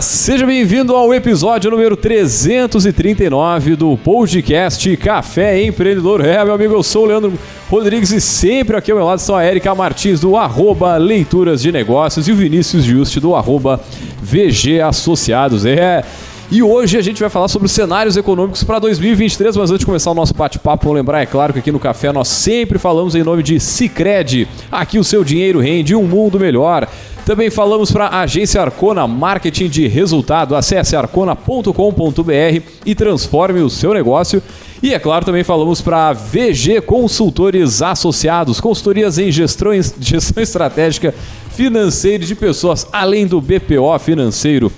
Seja bem-vindo ao episódio número 339 do podcast Café Empreendedor. É, meu amigo, eu sou o Leandro Rodrigues e sempre aqui ao meu lado estão a Erika Martins do arroba Leituras de Negócios e o Vinícius Juste do arroba VG Associados. É. E hoje a gente vai falar sobre os cenários econômicos para 2023, mas antes de começar o nosso bate-papo, vou lembrar, é claro, que aqui no Café nós sempre falamos em nome de Cicred. Aqui o seu dinheiro rende um mundo melhor. Também falamos para a agência Arcona Marketing de Resultado. Acesse arcona.com.br e transforme o seu negócio. E é claro, também falamos para VG Consultores Associados, consultorias em gestão, gestão estratégica financeira de pessoas, além do BPO financeiro.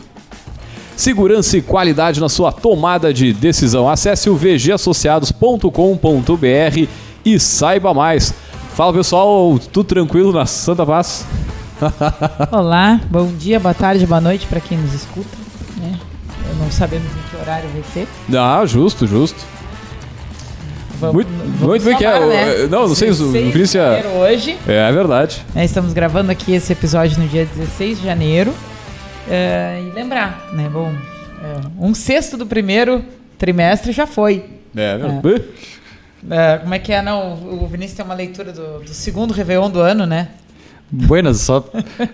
Segurança e qualidade na sua tomada de decisão. Acesse o vgassociados.com.br e saiba mais. Fala pessoal, tudo tranquilo na Santa Paz? Olá, bom dia, boa tarde, boa noite para quem nos escuta. Né? Não sabemos em que horário vai ser. Ah, justo, justo. Vamos, muito vamos muito bem que é. né? Não, não sei se o 16 de Vinícius é. hoje. É, é verdade. né? Estamos gravando aqui esse episódio no dia 16 de janeiro. É, e lembrar, né? Bom, é, um sexto do primeiro trimestre já foi. É, é. É, como é que é? Não, o Vinícius tem uma leitura do, do segundo Réveillon do ano, né? Buenas, só.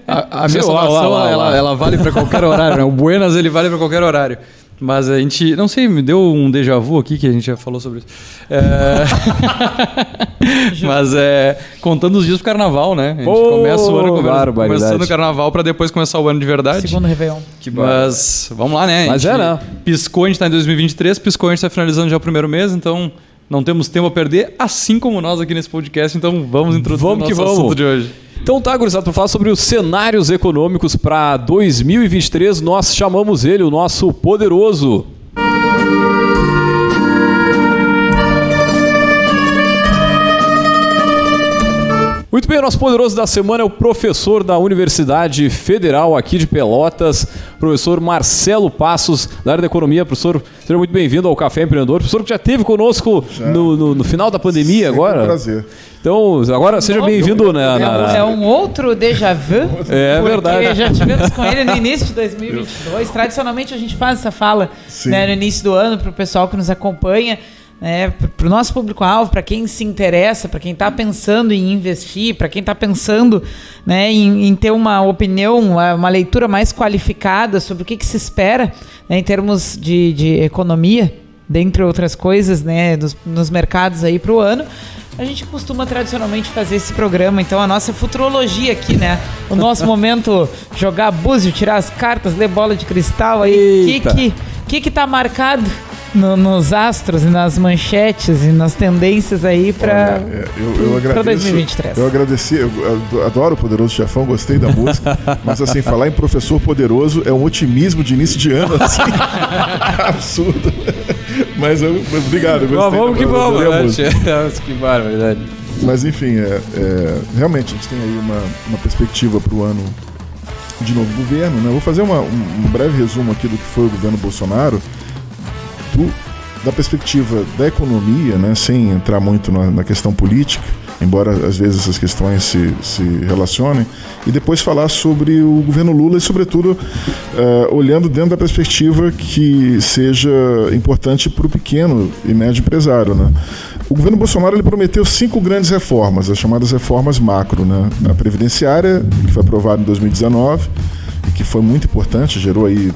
A, a minha lá, ela, lá. ela vale para qualquer horário, né? O Buenas ele vale para qualquer horário. Mas a gente, não sei, me deu um déjà vu aqui que a gente já falou sobre isso. É... Mas é contando os dias pro carnaval, né? A gente Ô, começa o ano começando o carnaval para depois começar o ano de verdade. Segundo Réveillon. Mas vamos lá, né? A Mas gente é, né? Piscou, a gente tá em 2023, piscou, a gente tá finalizando já o primeiro mês, então não temos tempo a perder, assim como nós aqui nesse podcast, então vamos introduzir Vamos o que nosso vamos. assunto de hoje. Então tá, gurizada, para falar sobre os cenários econômicos para 2023, nós chamamos ele, o nosso poderoso. Muito bem, o nosso poderoso da semana é o professor da Universidade Federal aqui de Pelotas, professor Marcelo Passos, da área da economia. Professor, seja muito bem-vindo ao Café Empreendedor. Professor que já esteve conosco no, no- no final da pandemia Sempre agora. Um prazer. Então, agora seja bem-vindo na, na- na- É um outro déjà vu. É porque verdade. já tivemos com ele no início de 2022. Tradicionalmente a gente faz essa fala né, no início do ano para o pessoal que nos acompanha, né, para o nosso público-alvo, para quem se interessa, para quem está pensando em investir, para quem está pensando né, em, em ter uma opinião, uma, uma leitura mais qualificada sobre o que, que se espera né, em termos de, de economia, dentre outras coisas, né, nos, nos mercados aí para o ano. A gente costuma tradicionalmente fazer esse programa, então a nossa futurologia aqui, né? O nosso momento jogar búzio, tirar as cartas, ler bola de cristal aí. O que que, que tá marcado no- nos astros e nas manchetes e nas tendências aí para é, eu, eu pra agradeço. 2023? Eu agradeci, eu ado- adoro o Poderoso Chefão, gostei da música, mas assim, falar em professor poderoso é um otimismo de início de ano, assim, absurdo. Mas eu, obrigado, eu gostei. Vamos da- que vamos, né? que barbaridade. Mas enfim, é, é, realmente a gente tem aí uma, uma perspectiva para o ano de novo governo. Né? Eu Vou fazer uma- um, um breve resumo aqui do que foi o governo Bolsonaro, do- da perspectiva da economia, né? sem entrar muito na, na questão política, embora às vezes essas questões se, se relacionem, e depois falar sobre o governo Lula e, sobretudo, eh, olhando dentro da perspectiva que seja importante para o pequeno e médio empresário. Né? O governo Bolsonaro ele prometeu cinco grandes reformas, as chamadas reformas macro. Né? A previdenciária, que foi aprovada em 2019, e que foi muito importante, gerou aí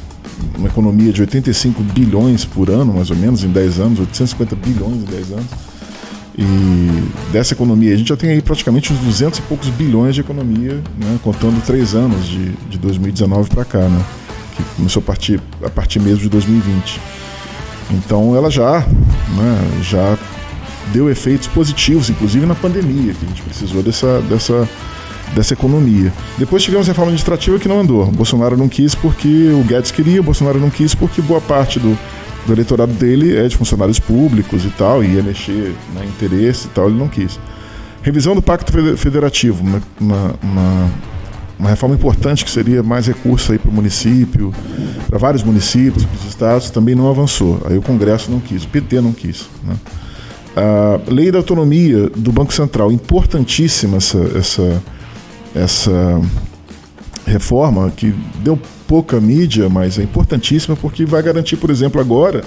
uma economia de 85 bilhões por ano, mais ou menos, em 10 anos, 850 bilhões em 10 anos. E dessa economia, a gente já tem aí praticamente uns 200 e poucos bilhões de economia, né, contando três anos de, de 2019 para cá, né, que começou a partir, a partir mesmo de 2020. Então ela já, né, já deu efeitos positivos, inclusive na pandemia, que a gente precisou dessa, dessa, dessa economia. Depois tivemos a reforma administrativa que não andou. O Bolsonaro não quis porque o Guedes queria, o Bolsonaro não quis porque boa parte do, do eleitorado dele é de funcionários públicos e tal, e ia mexer na interesse e tal, ele não quis. Revisão do Pacto Fede- Federativo, uma, uma, uma, reforma importante que seria mais recursos aí para o município, para vários municípios, para os estados, também não avançou. Aí o Congresso não quis, o PT não quis. Né? A lei da autonomia do Banco Central, importantíssima essa, essa, essa reforma que deu pouca mídia, mas é importantíssima porque vai garantir, por exemplo, agora,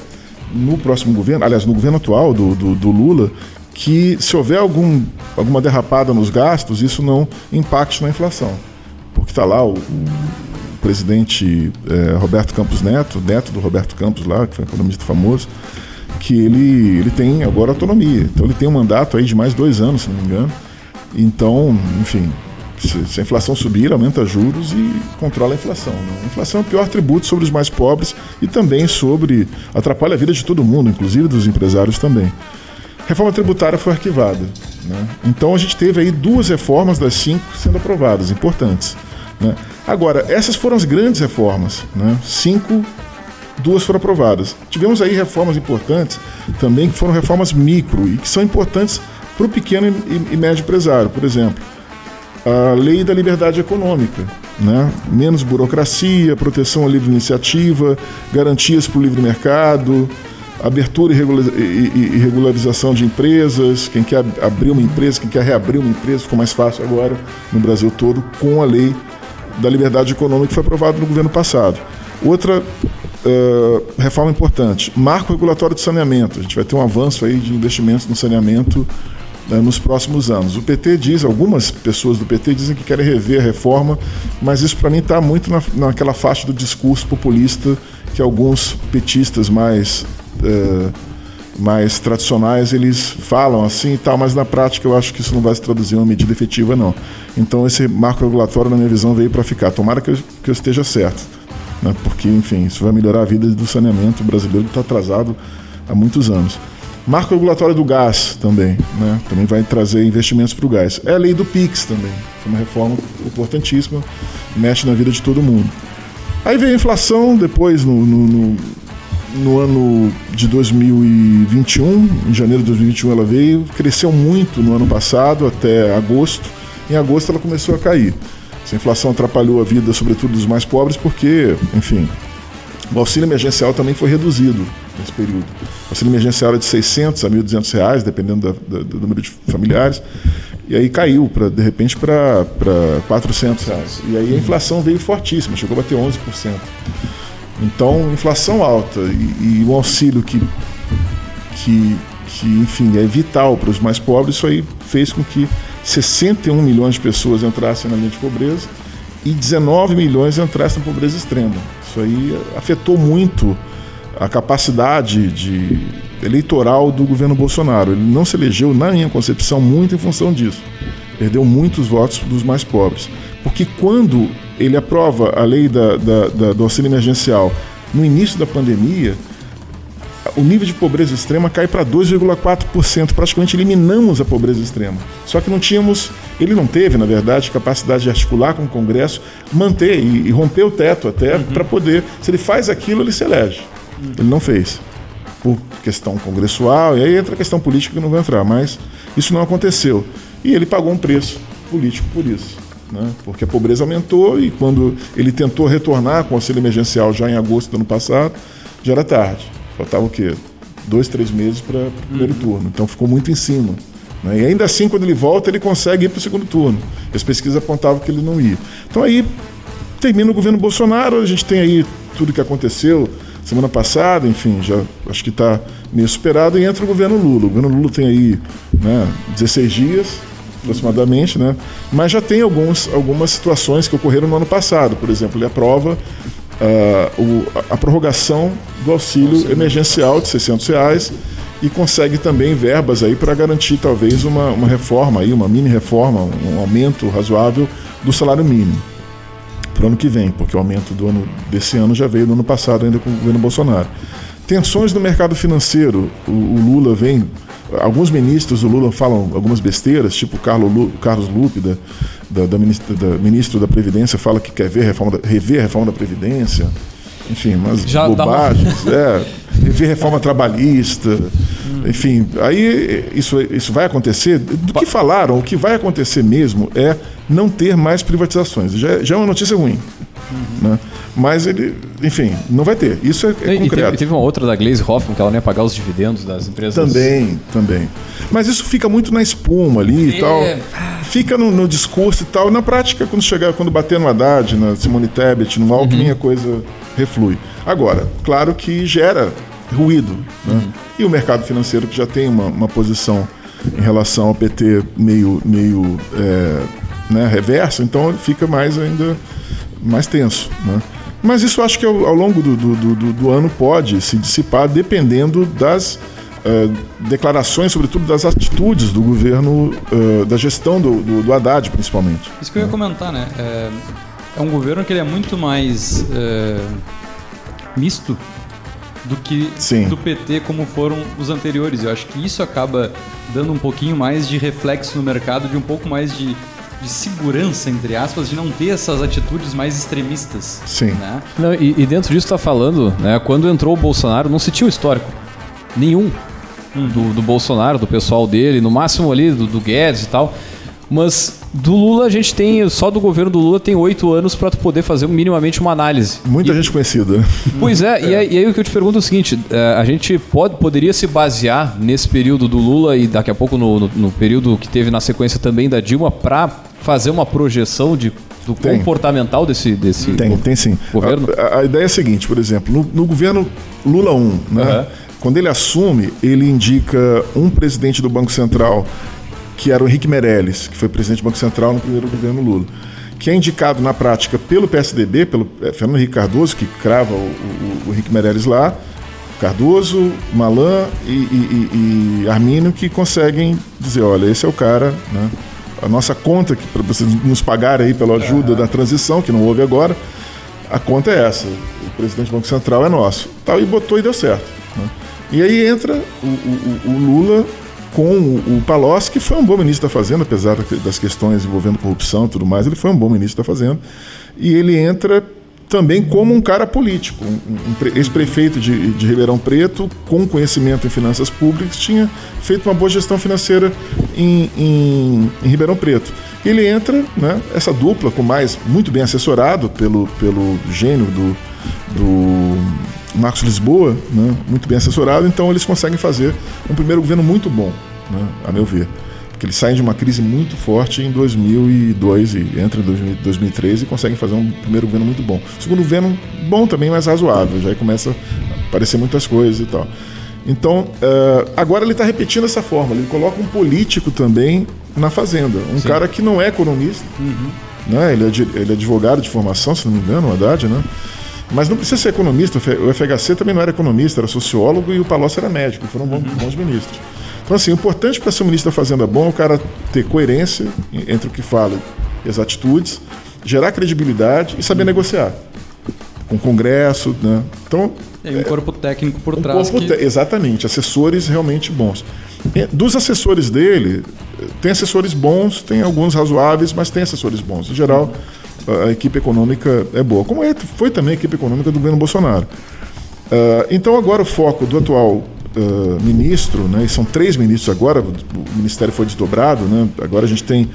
no próximo governo, aliás, no governo atual do, do, do Lula, que se houver algum, alguma derrapada nos gastos, isso não impacte na inflação. Porque está lá o, o presidente é, Roberto Campos Neto, neto do Roberto Campos lá, que foi um economista famoso, que ele, ele tem agora autonomia. Então ele tem um mandato aí de mais dois anos, se não me engano. Então, enfim, se, se a inflação subir, aumenta juros e controla a inflação. Né? A inflação é o pior tributo sobre os mais pobres e também sobre. atrapalha a vida de todo mundo, inclusive dos empresários também. Reforma tributária foi arquivada. Né? Então a gente teve aí duas reformas das cinco sendo aprovadas, importantes. Né? Agora, essas foram as grandes reformas. Né? Cinco, duas foram aprovadas. Tivemos aí reformas importantes também, que foram reformas micro e que são importantes para o pequeno e, e médio empresário. Por exemplo, a lei da liberdade econômica. Né? Menos burocracia, proteção à livre iniciativa, garantias para o livre mercado, abertura e regularização de empresas. Quem quer abrir uma empresa, quem quer reabrir uma empresa, ficou mais fácil agora no Brasil todo com a lei da liberdade econômica que foi aprovada no governo passado. Outra uh, reforma importante, marco regulatório de saneamento. A gente vai ter um avanço aí de investimentos no saneamento uh, nos próximos anos. O PT diz, algumas pessoas do PT dizem que querem rever a reforma, mas isso para mim está muito na, naquela faixa do discurso populista que alguns petistas mais uh, mais tradicionais eles falam assim e tal, mas na prática eu acho que isso não vai se traduzir em uma medida efetiva, não. Então esse marco regulatório, na minha visão, veio para ficar. Tomara que eu, que eu esteja certo, né? porque, enfim, isso vai melhorar a vida do saneamento brasileiro que está atrasado há muitos anos. Marco regulatório do gás também, né? Também vai trazer investimentos para o gás. É a lei do PIX também, é uma reforma importantíssima, mexe na vida de todo mundo. Aí veio a inflação, depois no, no, no no ano de 2021, em janeiro de 2021 ela veio, cresceu muito no ano passado até agosto. Em agosto ela começou a cair. Essa inflação atrapalhou a vida, sobretudo dos mais pobres, porque, enfim, o auxílio emergencial também foi reduzido nesse período. O auxílio emergencial era de 600 a 1.200 reais, dependendo da, da, do número de familiares, e aí caiu, pra, de repente, para 400 reais. E aí a inflação veio fortíssima, chegou a bater 11%. Então, inflação alta e, e o auxílio que, que, que, enfim, é vital para os mais pobres, isso aí fez com que 61 milhões de pessoas entrassem na linha de pobreza e 19 milhões entrassem na pobreza extrema. Isso aí afetou muito a capacidade de eleitoral do governo Bolsonaro. Ele não se elegeu, na minha concepção, muito em função disso. Perdeu muitos votos dos mais pobres. Porque quando ele aprova a lei da, da, da, do auxílio emergencial no início da pandemia, o nível de pobreza extrema cai para 2,4%. Praticamente eliminamos a pobreza extrema. Só que não tínhamos, ele não teve, na verdade, capacidade de articular com o Congresso, manter e, e romper o teto até uhum. para poder. Se ele faz aquilo, ele se elege. Ele não fez. Por questão congressual, e aí entra a questão política que não vou entrar, mas isso não aconteceu. E ele pagou um preço político por isso né? porque a pobreza aumentou e quando ele tentou retornar com o auxílio emergencial já em agosto do ano passado, já era tarde. Faltava o quê? Dois, três meses para o primeiro uhum. turno. Então ficou muito em cima. Né? E ainda assim, quando ele volta, ele consegue ir para o segundo turno. As pesquisas apontavam que ele não ia. Então aí termina o governo Bolsonaro, a gente tem aí tudo que aconteceu semana passada, enfim, já acho que está meio superado, e entra o governo Lula. O governo Lula tem aí né, 16 dias, aproximadamente, né? Mas já tem alguns, algumas situações que ocorreram no ano passado. Por exemplo, ele aprova uh, o, a prorrogação do auxílio, auxílio emergencial de 600 reais e consegue também verbas aí para garantir talvez uma, uma reforma aí, uma mini reforma, um aumento razoável do salário mínimo para o ano que vem, porque o aumento do ano desse ano já veio no ano passado ainda com o governo Bolsonaro. Tensões no mercado financeiro, o, o Lula vem Alguns ministros do Lula falam algumas besteiras, tipo o Carlos, Carlos Lupe, da, da, da, ministra, da, ministro da Previdência, fala que quer ver a reforma da, rever a reforma da Previdência. Enfim, umas Já bobagens. Uma... É, rever reforma trabalhista. Enfim, aí isso, isso vai acontecer. Do que falaram, o que vai acontecer mesmo é não ter mais privatizações. Já, já é uma notícia ruim. Uhum. Né? Mas ele, enfim, não vai ter. Isso é, é e, concreto. Teve, teve, uma outra da Glaze Hoffman que ela não ia pagar os dividendos das empresas. Também, também. Mas isso fica muito na espuma ali é. e tal. fica no, no discurso e tal. Na prática, quando chegar, quando bater no Haddad, na Simone Tebet, no Alckmin, a coisa reflui. Agora, claro que gera ruído. Né? E o mercado financeiro que já tem uma, uma posição em relação ao PT meio, meio é, né, reversa, então fica mais ainda mais tenso. Né? Mas isso acho que ao, ao longo do, do, do, do, ano pode se dissipar dependendo das uh, declarações, sobretudo das atitudes do governo, uh, da gestão do, do, do, Haddad, principalmente. Isso que eu ia comentar, né? É, é um governo que ele é muito mais misto do que Sim. do PT como foram os anteriores. Eu acho que isso acaba dando um pouquinho mais de reflexo no mercado, de um pouco mais de, de segurança, entre aspas, de não ter essas atitudes mais extremistas. Sim. Né? Não, e, e, dentro disso está falando, né, quando entrou o Bolsonaro, não se tinha o histórico nenhum hum. do, do Bolsonaro, do pessoal dele, no máximo ali do, do Guedes e tal. Mas do Lula a gente tem, só do governo do Lula tem oito anos para tu poder fazer minimamente uma análise. Muita e, gente conhecida. Pois é, é. E, aí, e, aí, o que eu te pergunto é o seguinte: é, a gente pode, poderia se basear nesse período do Lula e daqui a pouco no, no, no período que teve na sequência também da Dilma para fazer uma projeção de do tem. comportamental desse, desse tem, tem sim. governo? A, a, ideia é a seguinte, por exemplo, no, no governo Lula 1, né? Uhum. Quando ele assume, ele indica um presidente do Banco Central que era o Henrique Meirelles, que foi presidente do Banco Central no primeiro governo Lula, que é indicado na prática pelo PSDB, pelo é, Fernando Henrique Cardoso, que crava o, o, o Henrique Meirelles lá, Cardoso, Malan e, e, e, Armínio, que conseguem dizer, olha, esse é o cara, né? A nossa conta, que para vocês nos pagarem aí pela ajuda da transição, que não houve agora, a conta é essa. O presidente do Banco Central é nosso. Tal, e botou e deu certo. Né? E aí entra o, o, o Lula com o Palocci, que foi um bom ministro da Fazenda, apesar das questões envolvendo corrupção e tudo mais, ele foi um bom ministro da Fazenda. E ele entra também como um cara político, um, ex-prefeito de, de, Ribeirão Preto, com conhecimento em finanças públicas, tinha feito uma boa gestão financeira em, em, em Ribeirão Preto. Ele entra, né, essa dupla, com mais, muito bem assessorado pelo, pelo gênio do, do Marcos Lisboa, né, muito bem assessorado, então eles conseguem fazer um primeiro governo muito bom, né, a meu ver. Porque eles saem de uma crise muito forte em 2002 e entra em 2003 e conseguem fazer um primeiro governo muito bom. Segundo governo, bom também, mas razoável, já começa a aparecer muitas coisas e tal. Então, uh, agora ele está repetindo essa forma, ele coloca um político também na Fazenda, um Sim. cara que não é economista, uhum. né? ele, é, ele é advogado de formação, se não me engano, o Haddad, né? Mas não precisa ser economista. O FHC também não era economista, era sociólogo e o Palocci era médico. Foram bons, uhum. bons ministros. Então, assim, o importante para ser um ministro da Fazenda bom é o cara ter coerência entre o que fala e as atitudes, gerar credibilidade e saber negociar com o Congresso, né? Então e um corpo técnico por um trás. Que... Exatamente, assessores realmente bons. Dos assessores dele, tem assessores bons, tem alguns razoáveis, mas tem assessores bons. Em geral, a equipe econômica é boa, como é, foi também a equipe econômica do governo Bolsonaro. Uh, então agora o foco do atual uh, ministro, né, e são três ministros agora, o ministério foi desdobrado, né, agora a gente tem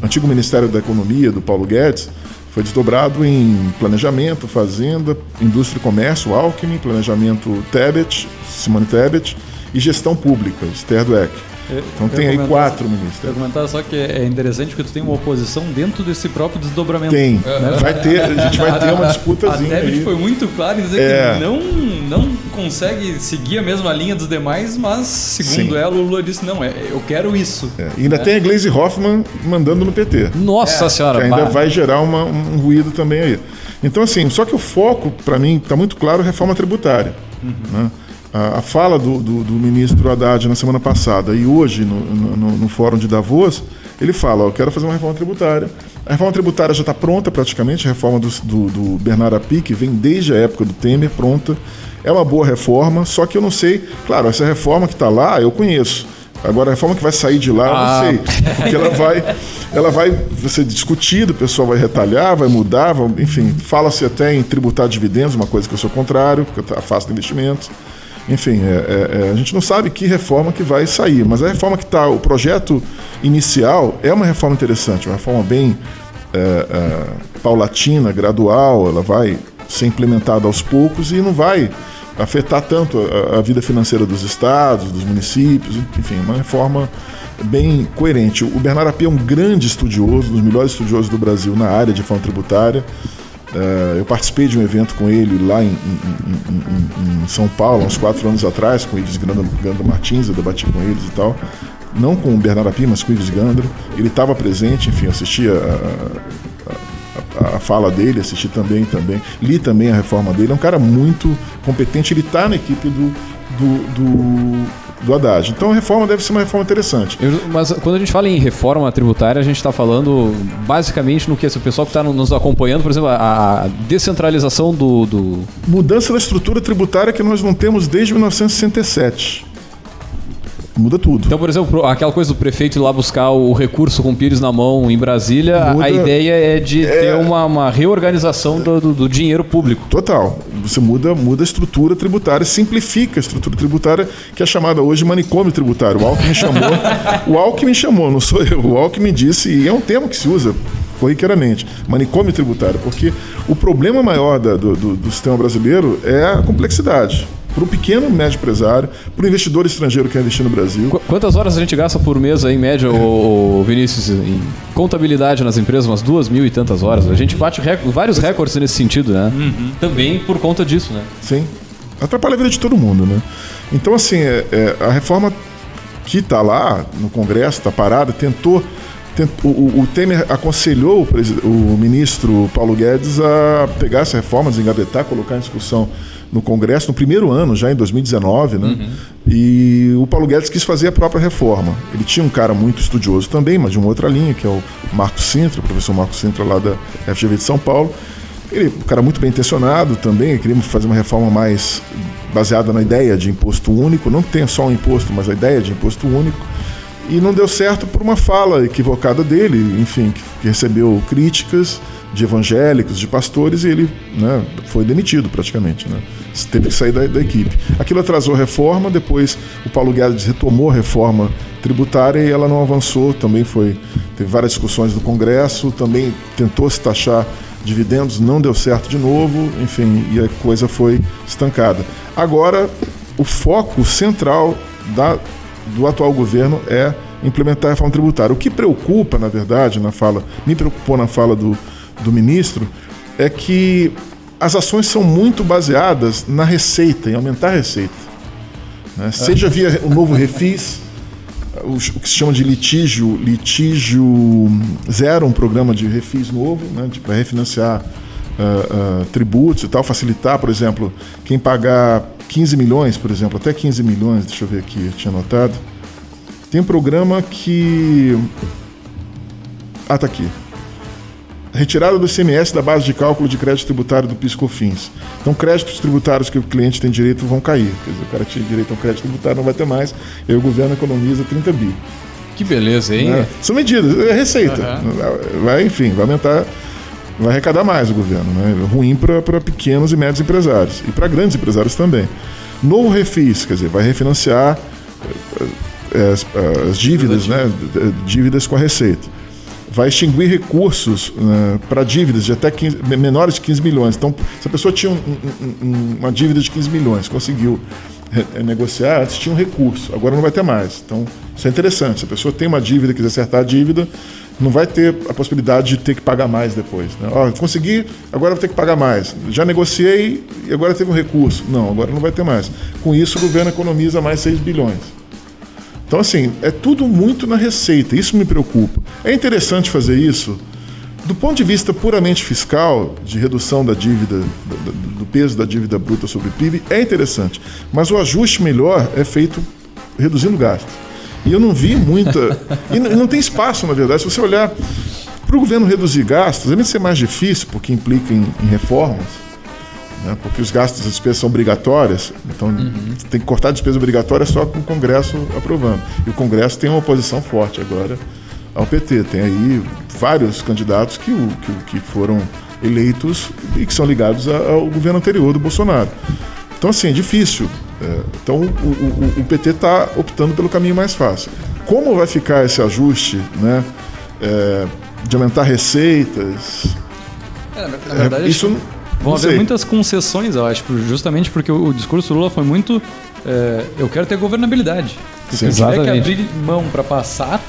o antigo Ministério da Economia, do Paulo Guedes, foi desdobrado em planejamento, fazenda, indústria e comércio, Alckmin, planejamento Tebet, Simone Tebet, e gestão pública, Esther Dweck. Então tem aí quatro ministros. Eu comentar só que é interessante que tu tem uma oposição dentro desse próprio desdobramento. Tem. Né? Vai ter, a gente vai ter uma disputazinha. A Tebet foi muito claro em dizer é. que não, não consegue seguir a mesma linha dos demais, mas segundo Sim. ela, o Lula disse: não, é, eu quero isso. É. E ainda é. tem a Glaze Hoffman mandando no PT. Nossa é. Senhora, que ainda vai gerar uma, um ruído também aí. Então, assim, só que o foco, para mim, está muito claro reforma tributária. Uhum. Né? A, a fala do, do, do, ministro Haddad na semana passada e hoje no, no, no fórum de Davos, ele fala: eu quero fazer uma reforma tributária. A reforma tributária já está pronta praticamente, a reforma do, do, do Bernardo Api, que vem desde a época do Temer, pronta. É uma boa reforma, só que eu não sei. Claro, essa reforma que está lá, eu conheço. Agora, a reforma que vai sair de lá, eu não ah. sei. Porque ela vai, ela vai ser discutida, o pessoal vai retalhar, vai mudar, vai, enfim. Fala-se até em tributar dividendos, uma coisa que eu sou contrário, porque eu afasto investimentos. Enfim, é, é, é, a gente não sabe que reforma que vai sair, mas a reforma que está, o projeto inicial é uma reforma interessante, uma reforma bem é, é, paulatina, gradual, ela vai ser implementada aos poucos e não vai afetar tanto a, a, vida financeira dos estados, dos municípios, enfim, uma reforma bem coerente. O Bernardo Api é um grande estudioso, um dos melhores estudiosos do Brasil na área de reforma tributária. Uh, eu participei de um evento com ele lá em, em, em, em São Paulo, uns quatro anos atrás, com o Ives Granda, Granda Martins, eu debati com eles e tal. Não com o Bernardo Api, mas com o Ives Gandra. Ele estava presente, enfim, assistia a, a, a, fala dele, assisti também, também. Li também a reforma dele. É um cara muito competente, ele está na equipe do, do, do do Haddad. Então a reforma deve ser uma reforma interessante. Eu, mas quando a gente fala em reforma tributária, a gente está falando basicamente no que o pessoal que está nos acompanhando, por exemplo, a, a descentralização do, do, Mudança da estrutura tributária que nós não temos desde 1967 muda tudo. Então, por exemplo, aquela coisa do prefeito ir lá buscar o recurso com o Pires na mão em Brasília, muda, a ideia é de é, ter uma, uma reorganização do, do, do, dinheiro público. Total. Você muda, muda a estrutura tributária, simplifica a estrutura tributária, que é chamada hoje manicômio tributário. O Alckmin chamou, o Alckmin chamou, não sou eu. O Alckmin disse, e é um termo que se usa corriqueiramente, manicômio tributário, porque o problema maior da, do, do, do sistema brasileiro é a complexidade para o pequeno médio empresário, para o investidor estrangeiro que quer investir no Brasil. Qu quantas horas a gente gasta por mês aí, em média, o, Vinícius, em contabilidade nas empresas? Umas duas mil e tantas horas. A gente bate rec vários recordes nesse sentido, né? Uhum. Também por conta disso, né? Sim. Atrapalha a vida de todo mundo, né? Então, assim, é, é, a reforma que está lá no Congresso, está parada, tentou o, o, Temer aconselhou o, o, ministro Paulo Guedes a pegar essa reforma, desengavetar, colocar em discussão no Congresso no primeiro ano, já em 2019, né? Uhum. E o Paulo Guedes quis fazer a própria reforma. Ele tinha um cara muito estudioso também, mas de uma outra linha, que é o Marcos Sintra, o professor Marcos Sintra lá da FGV de São Paulo. Ele, um cara muito bem intencionado também, queria fazer uma reforma mais baseada na ideia de imposto único, não que tenha só um imposto, mas a ideia de imposto único. E não deu certo por uma fala equivocada dele, enfim, que recebeu críticas de evangélicos, de pastores, e ele né, foi demitido praticamente. Né? Teve que sair da, da, equipe. Aquilo atrasou a reforma, depois o Paulo Guedes retomou a reforma tributária e ela não avançou, também foi. Teve várias discussões do Congresso, também tentou se taxar dividendos, não deu certo de novo, enfim, e a coisa foi estancada. Agora, o foco central da, do atual governo é implementar a reforma tributária. O que preocupa, na verdade, na fala, me preocupou na fala do, do ministro é que as ações são muito baseadas na receita, em aumentar a receita. Né? Seja via o novo refis, o, que se chama de litígio, litígio zero, um programa de refis novo, né? para refinanciar uh, uh, tributos e tal, facilitar, por exemplo, quem pagar 15 milhões, por exemplo, até 15 milhões, deixa eu ver aqui, eu tinha anotado. Tem um programa que. Ah, tá aqui retirada do ICMS da base de cálculo de crédito tributário do PiscoFins. Então, créditos tributários que o cliente tem direito vão cair. Quer dizer, o cara tinha direito a um crédito tributário, não vai ter mais, e o governo economiza 30 bi. Que beleza, hein? Né? São medidas, é receita. Uhum. Vai, enfim, vai aumentar, vai arrecadar mais o governo. Né? Ruim para pequenos e médios empresários. E para grandes empresários também. Novo refis, quer dizer, vai refinanciar eh, as, as dívidas, né? dívidas com a receita vai extinguir recursos uh, para dívidas de até 15, menores de 15 milhões. Então, se a pessoa tinha um, um, uma dívida de 15 milhões, conseguiu negociar, antes tinha um recurso, agora não vai ter mais. Então, isso é interessante. Se a pessoa tem uma dívida e quiser acertar a dívida, não vai ter a possibilidade de ter que pagar mais depois. Né? Ó, consegui, agora vou ter que pagar mais. Já negociei e agora teve um recurso. Não, agora não vai ter mais. Com isso, o governo economiza mais 6 bilhões. Então, assim, é tudo muito na receita, isso me preocupa. É interessante fazer isso do ponto de vista puramente fiscal, de redução da dívida, do peso da dívida bruta sobre o PIB, é interessante. Mas o ajuste melhor é feito reduzindo gastos. E eu não vi muita. e não tem espaço, na verdade. Se você olhar para o governo reduzir gastos, além de ser mais difícil, porque implica em, em reformas, né? porque os gastos, as despesas são obrigatórias, então uhum. tem que cortar a despesa obrigatória só com o Congresso aprovando. E o Congresso tem uma oposição forte agora ao PT. Tem aí vários candidatos que, que, que foram eleitos e que são ligados ao governo anterior do Bolsonaro. Então, assim, é difícil. É, então, o, o, o PT está optando pelo caminho mais fácil. Como vai ficar esse ajuste né, é, de aumentar receitas? É, na, verdade, é, isso Vão haver muitas concessões, eu acho, justamente porque o, o discurso Lula foi muito. É, eu quero ter governabilidade. Se tiver que abrir mão para passar,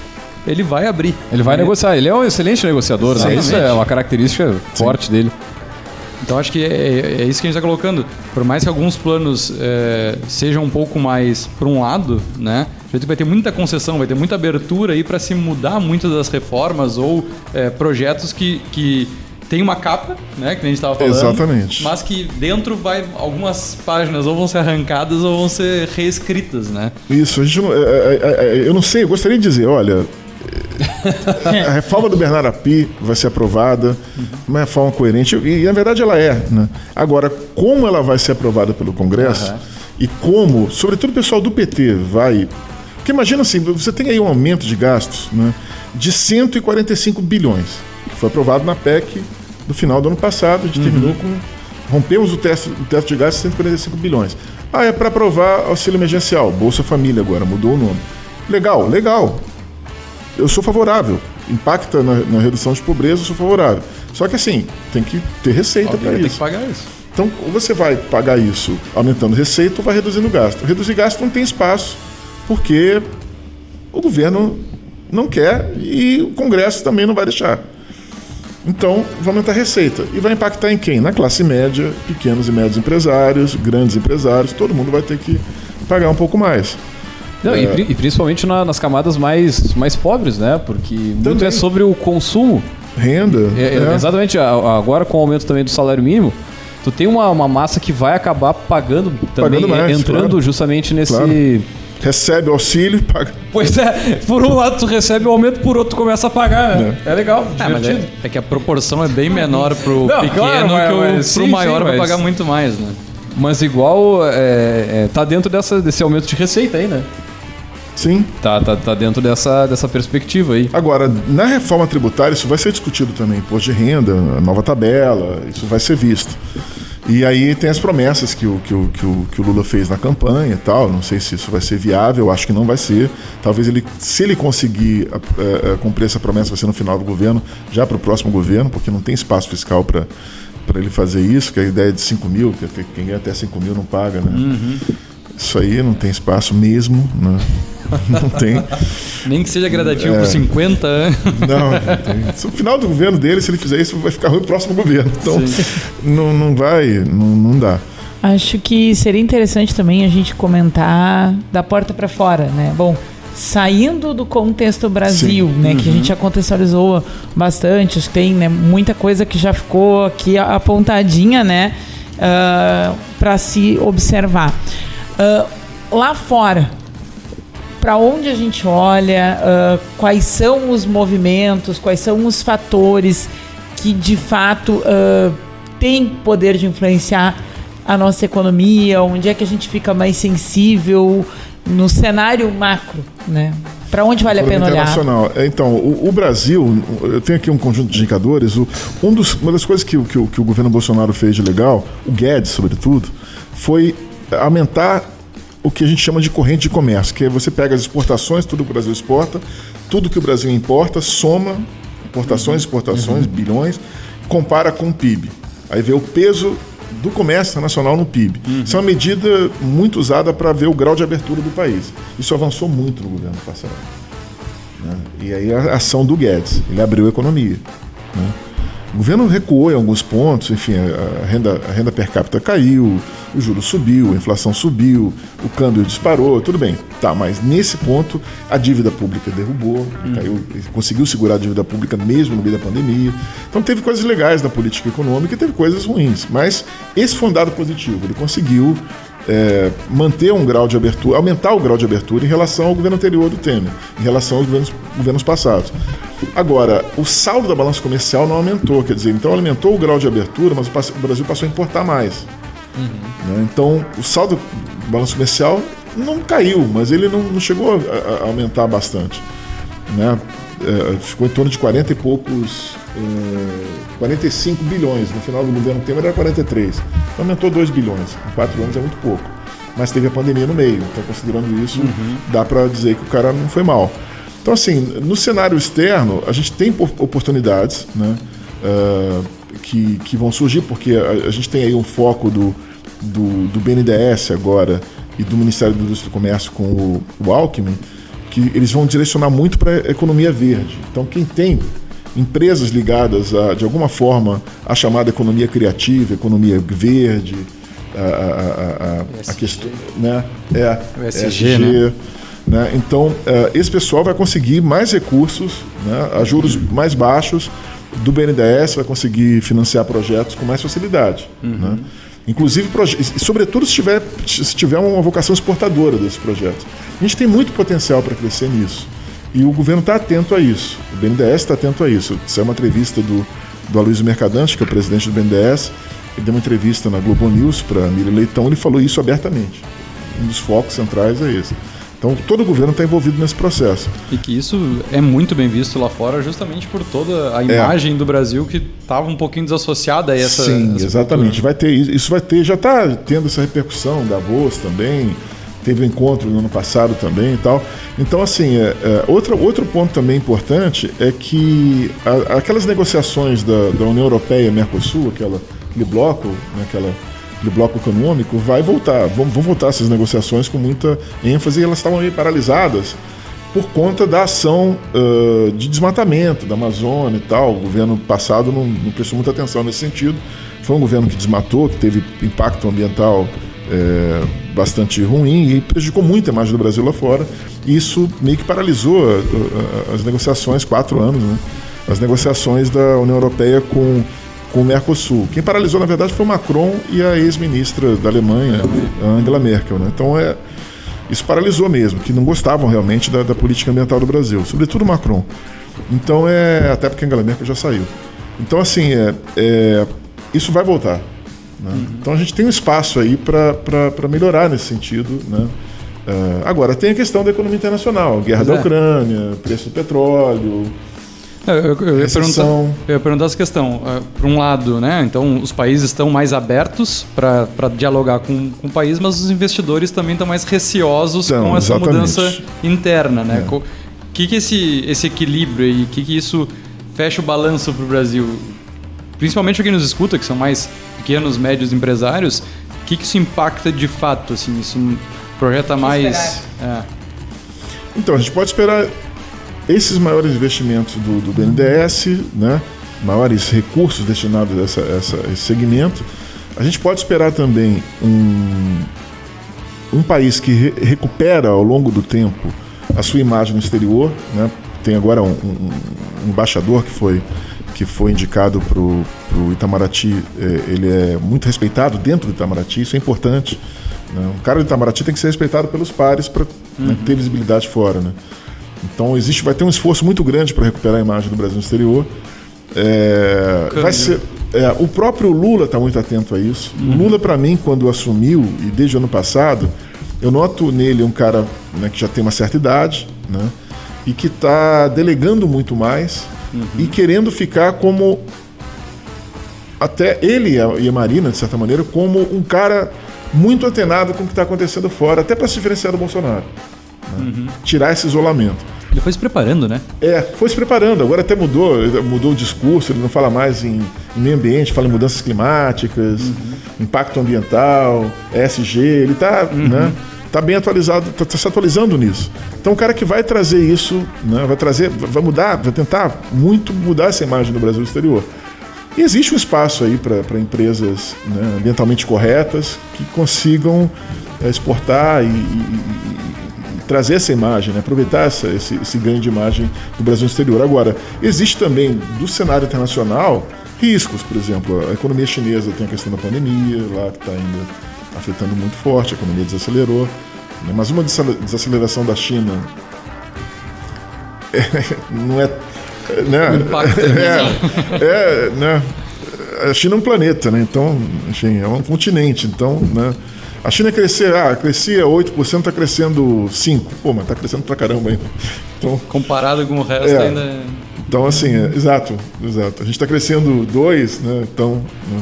ele vai abrir. Ele vai negociar. Ele é um excelente negociador, né? Isso é uma característica Sim. forte dele. Então acho que é, é, é, isso que a gente está colocando. Por mais que alguns planos é, sejam um pouco mais por um lado, né? A gente vai ter muita concessão, vai ter muita abertura aí para se mudar muitas das reformas ou é, projetos que, que tem uma capa, né, que a gente estava falando. Exatamente. Mas que dentro vai algumas páginas ou vão ser arrancadas ou vão ser reescritas, né? Isso, a gente não, é, é, eu não sei, eu gostaria de dizer, olha, a reforma do Bernardo Api vai ser aprovada, uma reforma coerente, e, na verdade ela é. Né? Agora, como ela vai ser aprovada pelo Congresso uhum. e como, sobretudo o pessoal do PT vai. Porque imagina assim, você tem aí um aumento de gastos né, de 145 bilhões, que foi aprovado na PEC do final do ano passado, a gente uhum. terminou com. Rompemos o teto, o teto de gastos de 145 bilhões. Ah, é para aprovar auxílio emergencial, Bolsa Família agora, mudou o nome. Legal, legal. Eu sou favorável. Impacta na, na redução de pobreza, eu sou favorável. Só que assim, tem que ter receita para isso. Tem que pagar isso. Então, ou você vai pagar isso aumentando receita ou vai reduzindo gasto. Reduzir gasto não tem espaço, porque o governo não quer e o Congresso também não vai deixar. Então, vai aumentar a receita. E vai impactar em quem? Na classe média, pequenos e médios empresários, grandes empresários, todo mundo vai ter que pagar um pouco mais. Não, é... e, e, principalmente na, nas camadas mais, mais pobres, né? Porque também. muito é sobre o consumo. Renda. É, é. Exatamente. Agora com o aumento também do salário mínimo, tu tem uma, uma massa que vai acabar pagando também, pagando mais, entrando claro. justamente nesse. Claro recebe auxílio e paga. Pois é, por um lado tu recebe o aumento, por outro tu começa a pagar, né? É, é legal, ah, divertido. É, é, que a proporção é bem menor pro Não, pequeno claro, mas, que o, mas, pro sim, maior sim, vai mas... pagar muito mais, né? Mas igual é, é, tá dentro dessa, desse aumento de receita aí, né? Sim. Tá, tá, tá dentro dessa, dessa perspectiva aí. Agora, na reforma tributária, isso vai ser discutido também. Imposto de renda, nova tabela, isso vai ser visto. E aí tem as promessas que o, que o, que o, que o Lula fez na campanha e tal. Não sei se isso vai ser viável, acho que não vai ser. Talvez ele, se ele conseguir é, cumprir essa promessa, vai ser no final do governo, já para o próximo governo, porque não tem espaço fiscal para para ele fazer isso, que a ideia é de 5 mil, que quem ganha até 5 mil não paga, né? Uhum. Isso aí não tem espaço mesmo, né? Não tem. Nem que seja gradativo é. por 50 anos. Não, não tem. No final do governo dele, se ele fizer isso, vai ficar ruim o próximo governo. Então, não, não vai, não, não dá. Acho que seria interessante também a gente comentar da porta para fora, né? Bom, saindo do contexto Brasil, Sim. né, uhum. que a uhum. gente já contextualizou bastante, acho que tem né, muita coisa que já ficou aqui apontadinha, né, uh, ah, para se observar. Uh, lá fora, para onde a gente olha, uh, quais são os movimentos, quais são os fatores que de fato uh, têm poder de influenciar a nossa economia, onde é que a gente fica mais sensível no cenário macro, né? Para onde vale a pena olhar? É, então, o, o, Brasil, eu tenho aqui um conjunto de indicadores. O, um dos, uma das coisas que, que, que o governo Bolsonaro fez de legal, o Guedes, sobretudo, foi aumentar o que a gente chama de corrente de comércio, que é você pega as exportações, tudo que o Brasil exporta, tudo que o Brasil importa, soma importações, uhum. exportações, uhum. bilhões, compara com o PIB. Aí vê o peso do comércio nacional no PIB. Uhum. Isso é uma medida muito usada para ver o grau de abertura do país. Isso avançou muito no governo passado. Né? E aí a ação do Guedes, ele abriu a economia. Né? O governo recuou em alguns pontos, enfim, a renda, a renda per capita caiu, o juro subiu, a inflação subiu, o câmbio disparou, tudo bem. Tá, mas nesse ponto a dívida pública derrubou, hum. caiu, conseguiu segurar a dívida pública mesmo no meio da pandemia. Então teve coisas legais da política econômica e teve coisas ruins. Mas esse foi um dado positivo. Ele conseguiu é, manter um grau de abertura, aumentar o grau de abertura em relação ao governo anterior do Temer, em relação aos governos, governos passados. Agora, o saldo da balança comercial não aumentou, quer dizer, então aumentou o grau de abertura, mas o Brasil passou a importar mais. Uhum. Né? Então, o saldo do balanço comercial não caiu, mas ele não, não chegou a, a, aumentar bastante. Né? É, ficou em torno de 40 e poucos, é, 45 bilhões. No final do governo Temer era 43. Então aumentou 2 bilhões. Em 4 anos é muito pouco. Mas teve a pandemia no meio. Então, considerando isso, uhum. dá para dizer que o cara não foi mal. Então, assim, no cenário externo, a gente tem oportunidades, né? uh, que, que vão surgir, porque a, a, gente tem aí um foco do, do, do BNDES agora e do Ministério da Indústria e Comércio com o, o Alckmin, que eles vão direcionar muito para a economia verde. Então, quem tem empresas ligadas a, de alguma forma à chamada economia criativa, economia verde, a, a, a, a questão, né? É, o SG, SG né? Né? Então, uh, esse pessoal vai conseguir mais recursos, né? a juros mais baixos do BNDES, vai conseguir financiar projetos com mais facilidade. Uhum. Né? Inclusive, sobretudo se tiver, se tiver uma vocação exportadora desses projetos. A gente tem muito potencial para crescer nisso. E o governo está atento a isso. O BNDES está atento a isso. Isso é uma entrevista do, do Aloysio Mercadante, que é o presidente do BNDES. Ele deu uma entrevista na Globo News para Miriam Leitão. Ele falou isso abertamente. Um dos focos centrais é esse. Então todo o governo está envolvido nesse processo. E que isso é muito bem visto lá fora, justamente por toda a é. imagem é. do Brasil que estava um pouquinho desassociada a essa. Sim, essa exatamente. Vai ter isso, vai ter, já está tendo essa repercussão da voz também. Teve um encontro no ano passado também e tal. Então, assim, é, é, outra, outro ponto também importante é que a, aquelas negociações da, da União Europeia e Mercosul, aquela, aquele bloco, né, aquela do bloco econômico vai voltar. Vão, vão voltar essas negociações com muita ênfase e elas estavam meio paralisadas por conta da ação uh, de desmatamento da Amazônia e tal. O governo passado não, não, prestou muita atenção nesse sentido. Foi um governo que desmatou, que teve impacto ambiental é, bastante ruim e prejudicou muito a imagem do Brasil lá fora. E isso meio que paralisou as negociações, quatro anos, né? as negociações da União Europeia com com o Mercosul. Quem paralisou, na verdade, foi o Macron e a ex-ministra da Alemanha, Angela Merkel. Né? Então, é, isso paralisou mesmo, que não gostavam realmente da, da política ambiental do Brasil, sobretudo o Macron. Então, é, até porque Angela Merkel já saiu. Então, assim, é, é isso vai voltar. Né? Uhum. Então, a gente tem um espaço aí para melhorar nesse sentido. Né? Uh, agora, tem a questão da economia internacional, guerra da é. Ucrânia, preço do petróleo, eu, eu, eu, ia perguntar, eu ia perguntar essa questão. Uh, Por um lado, né, então os países estão mais abertos para dialogar com, com o país, mas os investidores também estão mais receosos então, com essa exatamente. mudança interna. Né? O é. que, que esse, esse equilíbrio e o que, que isso fecha o balanço para o Brasil? Principalmente quem nos escuta, que são mais pequenos, médios empresários, o que, que isso impacta de fato? Assim, isso projeta mais. É. Então, a gente pode esperar esses maiores investimentos do, do BNDES, né, maiores recursos destinados a, essa, essa, esse segmento, a gente pode esperar também um, um país que re, recupera ao longo do tempo a sua imagem no exterior. Né? Tem agora um, um, um embaixador que foi, que foi indicado para o Itamaraty, é, ele é muito respeitado dentro do Itamaraty, isso é importante. Né? Um cara do Itamaraty tem que ser respeitado pelos pares para né, uhum. né, ter visibilidade fora. Né? Então existe, vai ter um esforço muito grande para recuperar a imagem do Brasil no exterior. É, vai ser, é, o próprio Lula está muito atento a isso. Uhum. O Lula, para mim, quando assumiu, e desde o ano passado, eu noto nele um cara né, que já tem uma certa idade, né, e que está delegando muito mais uhum. e querendo ficar como até ele e a Marina, de certa maneira, como um cara muito antenado com o que está acontecendo fora, até para se diferenciar do Bolsonaro. Né? Uhum. Tirar esse isolamento. Ele foi se preparando, né? É, foi se preparando. Agora até mudou, mudou o discurso. Ele não fala mais em, em meio ambiente, fala em mudanças climáticas, uhum. impacto ambiental, ESG. Ele está uhum. né, tá bem atualizado, está tá se atualizando nisso. Então, o cara que vai trazer isso, né, vai trazer, vai mudar, vai tentar muito mudar essa imagem do Brasil exterior. E existe um espaço aí para empresas né, ambientalmente corretas que consigam é, exportar e, e, trazer essa imagem, né? aproveitar essa, esse, esse ganho de imagem do Brasil exterior. Agora, existe também do cenário internacional riscos, por exemplo, a economia chinesa tem a questão da pandemia, lá que está ainda afetando muito forte, a economia desacelerou. Né? Mas uma desaceleração da China é, não é. Né? O impacto é, é, é, né? A China é um planeta, né? Então, enfim, é um continente. Então, né? A China crescer, ah, crescia 8%, está crescendo 5%. Pô, mas está crescendo pra caramba ainda. Então, Comparado com o resto é, ainda. É- então, assim, é, exato, exato. A gente está crescendo 2, né? Então, né?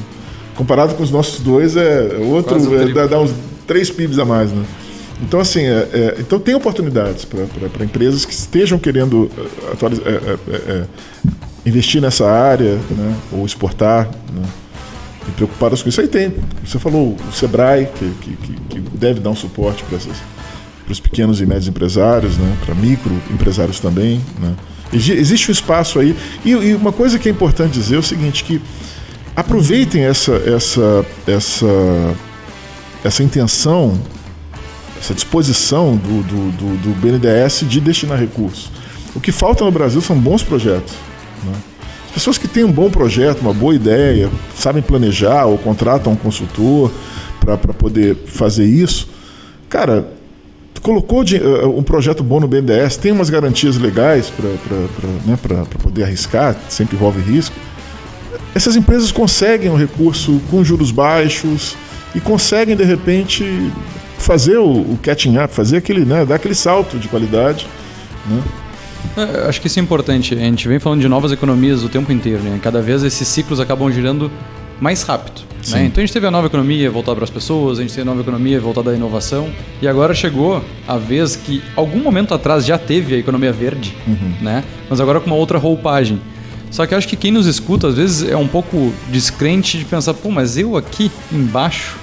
comparado com os nossos dois, é outro, é, dá, dá, uns 3 PIBs a mais, né? Então, assim, é, é, então tem oportunidades para empresas que estejam querendo investir nessa área, né? ou exportar, né? E preocupadas com isso. Aí tem, você falou, o Sebrae, que, que, que deve dar um suporte para os pequenos e médios empresários, né? para micro empresários também. Né? Existe um espaço aí. E, e, uma coisa que é importante dizer é o seguinte, que aproveitem essa, essa, essa, essa intenção, essa disposição do, do, do, do BNDES de destinar recursos. O que falta no Brasil são bons projetos. Né? As pessoas que têm um bom projeto, uma boa ideia, sabem planejar ou contratam um consultor para poder fazer isso, cara, colocou de, uh, um projeto bom no BNDES, tem umas garantias legais para né, poder arriscar, sempre envolve risco. Essas empresas conseguem o um recurso com juros baixos e conseguem, de repente, fazer o, o catching up, fazer aquele, né, dar aquele salto de qualidade. Né? É, acho que isso é importante. A gente vem falando de novas economias o tempo inteiro. Né? Cada vez esses ciclos acabam girando mais rápido. Né? Então a gente teve a nova economia voltada para as pessoas, a gente teve a nova economia voltada à inovação, e agora chegou a vez que algum momento atrás já teve a economia verde, uhum. né? mas agora com uma outra roupagem. Só que acho que quem nos escuta às vezes é um pouco descrente de pensar, pô, mas eu aqui embaixo,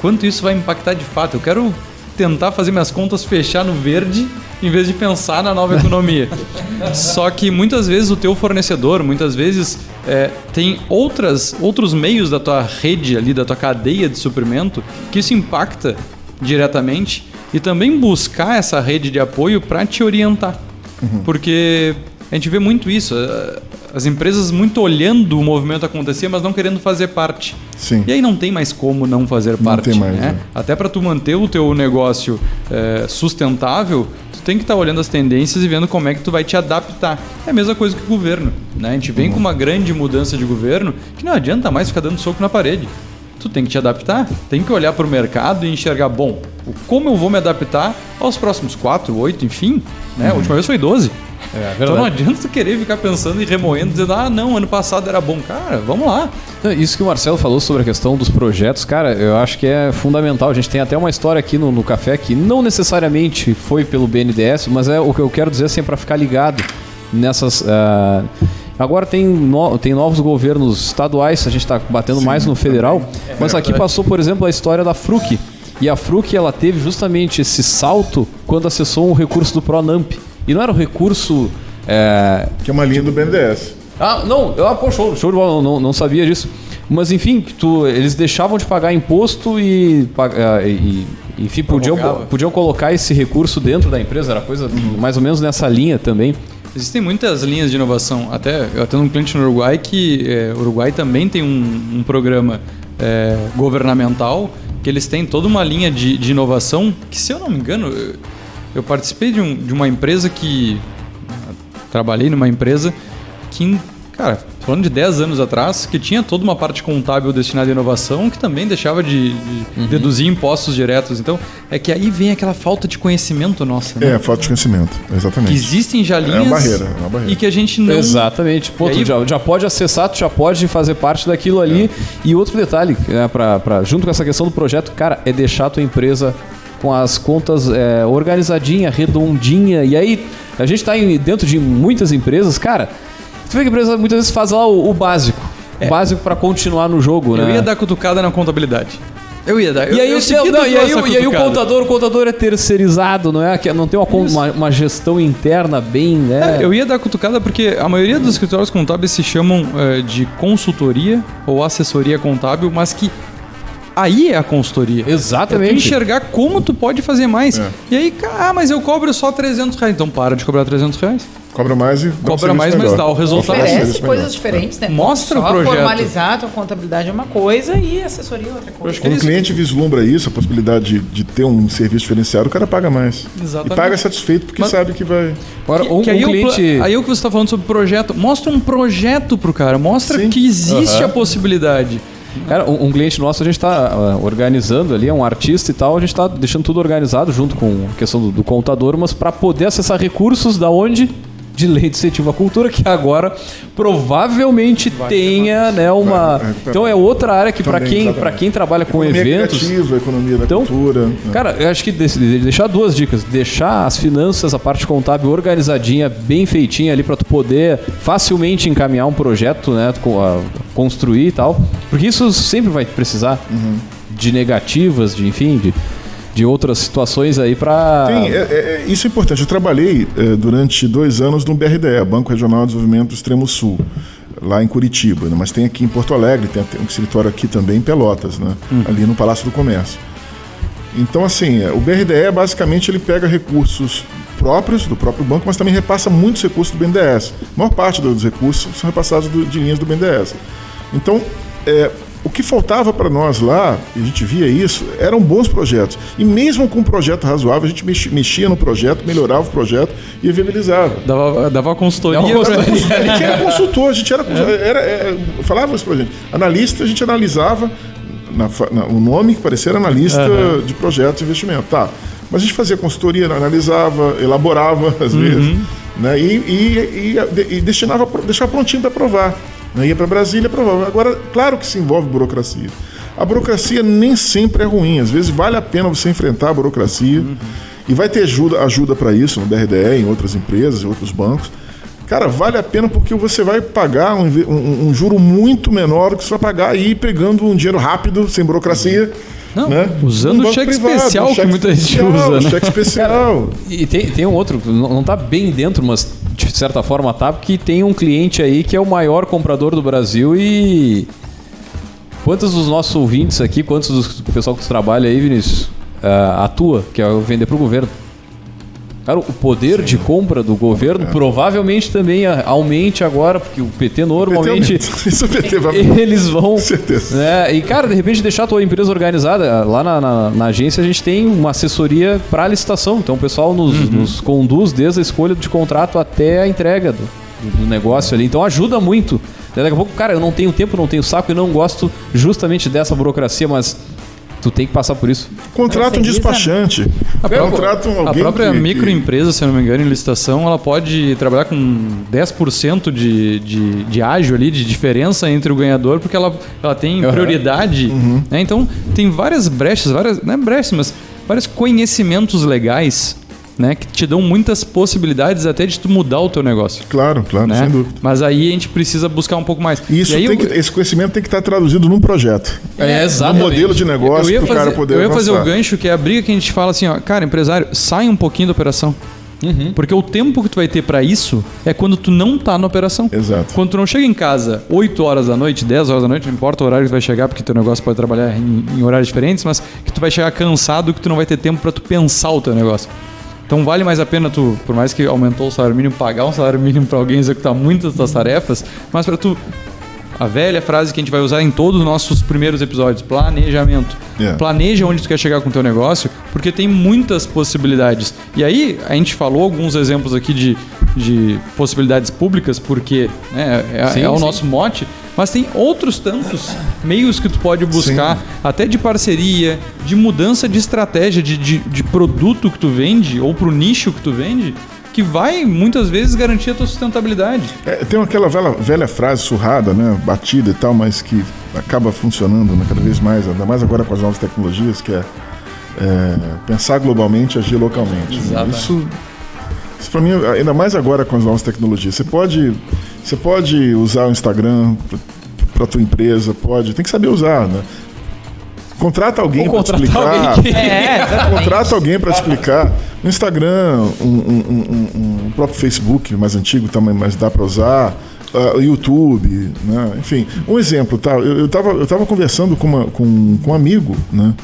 quanto isso vai impactar de fato? Eu quero tentar fazer minhas contas fechar no verde em vez de pensar na nova economia. Só que muitas vezes o teu fornecedor, muitas vezes é, tem outras, outros meios da tua rede ali, da tua cadeia de suprimento, que isso impacta diretamente e também buscar essa rede de apoio para te orientar. Uhum. Porque a gente vê muito isso. Eh, as empresas muito olhando o movimento acontecer, mas não querendo fazer parte. Sim. E aí não tem mais como não fazer parte. Não tem mais, né? É. Até para tu manter o teu negócio é, sustentável, tu tem que estar tá olhando as tendências e vendo como é que tu vai te adaptar. É a mesma coisa que o governo. Né? A gente vem uhum. com uma grande mudança de governo que não adianta mais ficar dando soco na parede tu tem que te adaptar, tem que olhar para o mercado e enxergar, bom, como eu vou me adaptar aos próximos 4, 8, enfim, né? Uhum. A última vez foi 12. É, então não adianta tu querer ficar pensando e remoendo, dizendo, ah, não, ano passado era bom. Cara, vamos lá. Isso que o Marcelo falou sobre a questão dos projetos, cara, eu acho que é fundamental. A gente tem até uma história aqui no, no café que não necessariamente foi pelo BNDES, mas é o que eu quero dizer assim, é para ficar ligado nessas. Uh, Agora tem, no, tem novos governos estaduais, a gente está batendo Sim, mais no federal, é mas aqui passou, por exemplo, a história da Fruc. E a Fruc ela teve justamente esse salto quando acessou um recurso do Pronamp. E não era um recurso. É... Que é uma linha do BNDES. Ah, não, ah, pô, show, show de bola, não, não sabia disso. Mas enfim, tu, eles deixavam de pagar imposto e, e enfim, podiam, podiam colocar esse recurso dentro da empresa, era coisa mais ou menos nessa linha também. Existem muitas linhas de inovação. Até eu tenho um cliente no Uruguai que é, o Uruguai também tem um, um programa é, governamental que eles têm toda uma linha de, de inovação que, se eu não me engano, eu, eu participei de, um, de uma empresa que. Trabalhei numa empresa que, cara, falando de 10 anos atrás, que tinha toda uma parte contábil destinada à inovação que também deixava de, de uhum. deduzir impostos diretos. Então, é que aí vem aquela falta de conhecimento nossa. Né? É, falta de conhecimento, exatamente. Que existem já linhas. É uma barreira, é uma barreira. E que a gente não. Exatamente. Pô, aí... tu já, já pode acessar, tu já pode fazer parte daquilo ali. É. E outro detalhe, né, pra, pra, junto com essa questão do projeto, cara, é deixar a tua empresa com as contas é, organizadinha, redondinha. E aí, a gente está dentro de muitas empresas, cara. Tu vê que a empresa muitas vezes faz lá o, o básico. É. O básico para continuar no jogo, eu né? Eu ia dar cutucada na contabilidade. Eu ia dar. E aí, eu, eu não, e aí, e aí o contador, o contador é terceirizado, não é? Não tem uma, uma, uma, gestão interna bem, né? É, eu ia dar cutucada porque a maioria dos escritórios contábeis se chamam é, de consultoria ou assessoria contábil, mas que Aí é a consultoria. Exatamente. É enxergar como tu pode fazer mais. É. E aí, ah, mas eu cobro só 300 reais. Então para de cobrar 300 reais. Cobra mais e Cobra mais, mas dá o resultado. Oferece coisas diferentes, né? Mostra Só o projeto. formalizar a tua contabilidade é uma coisa e assessoria é outra coisa. Quando o cliente vislumbra isso, a possibilidade de, de, ter um serviço diferenciado, o cara paga mais. Exatamente. E paga satisfeito porque mas, sabe que vai... Agora, um, que aí, um cliente... aí o que você está falando sobre projeto, mostra um projeto pro cara, mostra Sim. que existe uhum. a possibilidade. Cara, um, um, cliente nosso a gente está uh, ah, organizando ali, é um artista e tal, a gente está deixando tudo organizado junto com a questão do, do contador, mas para poder acessar recursos da onde de lei de incentivo à cultura, que agora provavelmente Vai tenha né, uma. então é outra área que para quem, quem trabalha com economia eventos. Criativa, economia da então, cultura. Né? Cara, eu acho que deixar duas dicas. Deixar as finanças, a parte contábil organizadinha, bem feitinha ali para tu poder facilmente encaminhar um projeto, né? Construir e tal. Porque isso sempre vai precisar uhum. de negativas, de enfim, de de outras situações aí para. Tem, é, é, isso é importante. Eu trabalhei é, durante dois anos no BRDE, Banco Regional de Desenvolvimento do Extremo Sul, lá em Curitiba, né? mas tem aqui em Porto Alegre, tem, tem um escritório aqui também em Pelotas, né? Hum. ali no Palácio do Comércio. Então, assim, é, o BRDE basicamente ele pega recursos próprios do próprio banco, mas também repassa muitos recursos do BNDES. A maior parte dos recursos são repassados do, de linhas do BNDES. Então, é, o que faltava para nós lá, e a gente via isso, eram bons projetos. E mesmo com um projeto razoável, a gente mexia no projeto, melhorava o projeto e viabilizava. Dava, dava consultoria. Dava consultoria. a gente era consultor, a gente era, é. era é, falava isso para gente. Analista, a gente analisava na, na, o nome que parecia era analista uhum. de projetos de investimento. Tá. Mas a gente fazia consultoria, analisava, elaborava às uhum. vezes, né? e, e, e, e destinava, deixava prontinho para aprovar. Né? Ia para Brasília, provável. Agora, claro que se envolve burocracia. A burocracia nem sempre é ruim. Às vezes vale a pena você enfrentar a burocracia. Uhum. E vai ter ajuda, ajuda para isso no BRDE, em outras empresas, em outros bancos. Cara, vale a pena porque você vai pagar um, um, um juro muito menor do que você vai pagar aí pegando um dinheiro rápido, sem burocracia. Não, né? usando um o cheque privado, especial cheque que muita gente usa, né? Cheque especial. Cara, e tem, tem um outro, não está bem dentro, mas de certa forma tá, porque tem um cliente aí que é o maior comprador do Brasil e. Quantos dos nossos ouvintes aqui, quantos do pessoal que trabalha aí, Vinícius, uh, atua, que é vender para o governo? Cara, o poder Sim. de compra do governo é. provavelmente também aumente agora, porque o PT normalmente. O PT Isso o PT vai. Eles vão. Certeza. Né? E, cara, de repente deixar a tua empresa organizada. Lá na, na, na agência a gente tem uma assessoria para licitação. Então o pessoal nos, uhum. nos, conduz desde a escolha de contrato até a entrega do, do negócio ali. Então ajuda muito. Daqui a pouco, cara, eu não tenho tempo, não tenho saco e não gosto justamente dessa burocracia, mas Tu tem que passar por isso. Contrata um despachante. A, Contrata um, a própria que, microempresa, se eu não me engano, em licitação, ela pode trabalhar com 10% de, de, de ágio ali, de diferença entre o ganhador, porque ela, ela tem prioridade. Uhum. Né? Então, tem várias brechas, várias, não é brechas, mas vários conhecimentos legais né, que te dão muitas possibilidades até de tu mudar o teu negócio. Claro, claro, né? sem dúvida. Mas aí a gente precisa buscar um pouco mais. Isso eu... que, esse conhecimento tem que estar traduzido num projeto. É, é exato. Um modelo de negócio para o cara poder Eu ia fazer o gancho que é a briga que a gente fala assim, ó, cara, empresário, sai um pouquinho da operação. Uhum. Porque o tempo que tu vai ter para isso é quando tu não tá na operação. Exato. Quando tu não chega em casa 8 horas da noite, 10 horas da noite, não importa o horário que tu vai chegar, porque teu negócio pode trabalhar em, em horários diferentes, mas que tu vai chegar cansado que tu não vai ter tempo para tu pensar o teu negócio. Então vale mais a pena tu, por mais que aumentou o salário mínimo, pagar um salário mínimo para alguém executar muitas das tuas tarefas, mas para tu a velha frase que a gente vai usar em todos os nossos primeiros episódios, planejamento. Yeah. Planeja onde tu quer chegar com o teu negócio, porque tem muitas possibilidades. E aí, a gente falou alguns exemplos aqui de, de possibilidades públicas, porque né, é, sim, é, o sim. nosso mote, mas tem outros tantos meios que tu pode buscar, sim. até de parceria, de mudança de estratégia, de, de, de produto que tu vende, ou para o nicho que tu vende, que vai muitas vezes garantir a tua sustentabilidade. É, tem aquela velha, velha, frase surrada, né, batida e tal, mas que acaba funcionando né, cada vez mais, ainda mais agora com as novas tecnologias, que é, é pensar globalmente, agir localmente. Né? Isso, isso para mim, ainda mais agora com as novas tecnologias. Você pode, você pode usar o Instagram para tua empresa, pode, tem que saber usar, né? Contrata alguém para explicar. Alguém que... é, contrata alguém para explicar. No Instagram, um, um, um, um, próprio Facebook mais antigo também, mas dá para usar. Uh, YouTube, né? enfim. Um exemplo, tá? Eu estava eu tava conversando com, uma, com, com um amigo, né?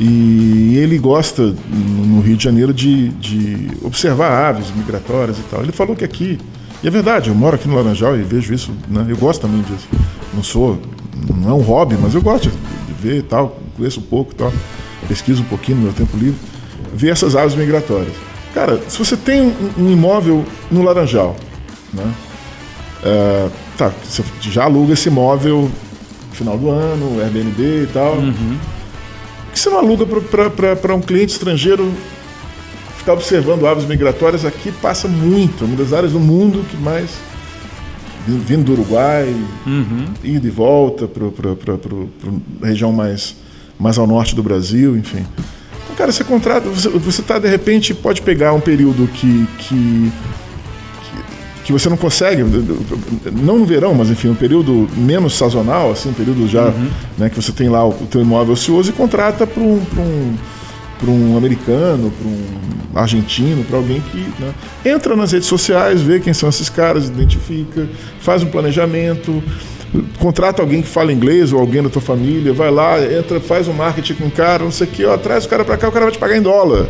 E ele gosta, no Rio de Janeiro, de, de observar aves migratórias e tal. Ele falou que aqui, e é verdade, eu moro aqui no Laranjal e vejo isso, né? Eu gosto também disso. Não sou, não é um hobby, mas eu gosto de, ver e tal conheço um pouco, tal, pesquiso um pouquinho no meu tempo livre, ver essas aves migratórias. Cara, se você tem um, um imóvel no Laranjal, né? É, tá, você já aluga esse imóvel no final do ano, Airbnb e tal. Uhum. Por que você não aluga para um cliente estrangeiro está observando aves migratórias aqui passa muito. É uma das áreas do mundo que mais vindo do Uruguai, uhum. ir de volta para a região mais, mais ao norte do Brasil, enfim. Então, cara, você contrata, você está de repente pode pegar um período que, que que você não consegue, não no verão, mas enfim, um período menos sazonal, assim, um período já uhum. né, que você tem lá o, teu imóvel ocioso e contrata para um, um, um americano, para um argentino, para alguém que né, entra nas redes sociais, vê quem são esses caras, identifica, faz um planejamento, contrata alguém que fala inglês ou alguém da tua família, vai lá, entra, faz um marketing com o cara, não sei o que, ó, traz o cara para cá, o cara vai te pagar em dólar.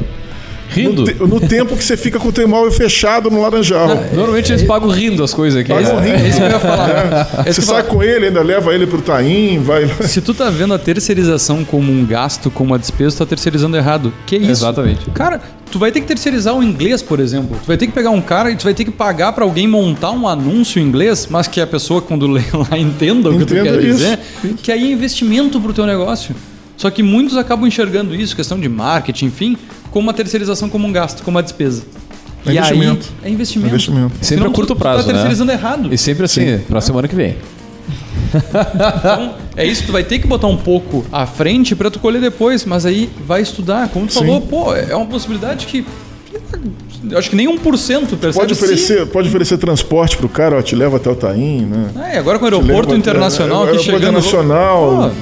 Rindo? No, te, no, tempo que você fica com o teu imóvel fechado no Laranjal. Não, normalmente eles pagam rindo as coisas aqui. Pagam rindo. É isso que eu ia falar. É. Você sai com ele, ainda leva ele pro Taim, vai... Se tu tá vendo a terceirização como um gasto, como uma despesa, tu tá terceirizando errado. Que isso? Exatamente. Cara, tu vai ter que terceirizar o inglês, por exemplo. Tu vai ter que pegar um cara e tu vai ter que pagar para alguém montar um anúncio em inglês, mas que a pessoa, quando lê lá, entenda o que Entenda tu quer isso. dizer. Que aí é investimento pro teu negócio. Só que muitos acabam enxergando isso, questão de marketing, enfim, como uma terceirização como um gasto, como uma despesa. É e investimento. Aí, é investimento. É investimento. Sempre Senão, a curto prazo, tu tá terceirizando né? errado. E sempre assim, para a semana que vem. então, é isso, tu vai ter que botar um pouco à frente para tu colher depois, mas aí vai estudar. Como tu Sim. falou, pô, é uma possibilidade que acho que nem 1% percebe. Pode oferecer, pode oferecer transporte pro cara, ó, te leva até o Taim, né? É, agora com o aeroporto internacional até, aqui chegando. Internacional.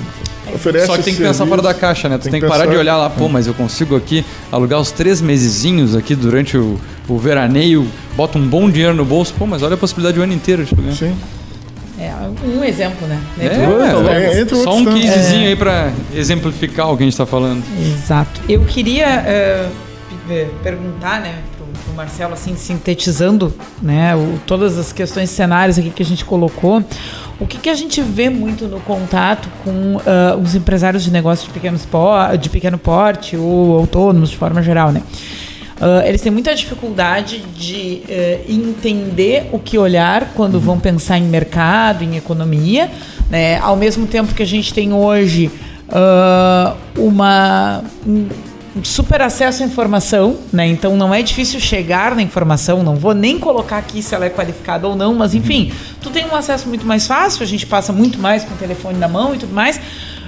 Oferece Só que tem que pensar fora da caixa, né? Tu tem, tem que parar de olhar lá, pô, mas eu consigo aqui alugar os três mesezinhos aqui durante o, o veraneio, bota um bom dinheiro no bolso, pô, mas olha a possibilidade o ano inteiro de pagar. Sim. É, um exemplo, né? É, é, é, só um casezinho é. aí para exemplificar o que a gente está falando. Exato. Eu queria uh, perguntar, né, pro, Marcelo, assim, sintetizando, né, o, todas as questões, cenários aqui que a gente colocou. O que, que a gente vê muito no contato com uh, os empresários de negócios de, pequenos de pequeno porte ou autônomos de forma geral, né? Uh, eles têm muita dificuldade de uh, entender o que olhar quando uhum. vão pensar em mercado, em economia, né? Ao mesmo tempo que a gente tem hoje uh, uma super acesso à informação, né? Então não é difícil chegar na informação, não vou nem colocar aqui se ela é qualificada ou não, mas enfim, tu tem um acesso muito mais fácil, a gente passa muito mais com o telefone na mão e tudo mais.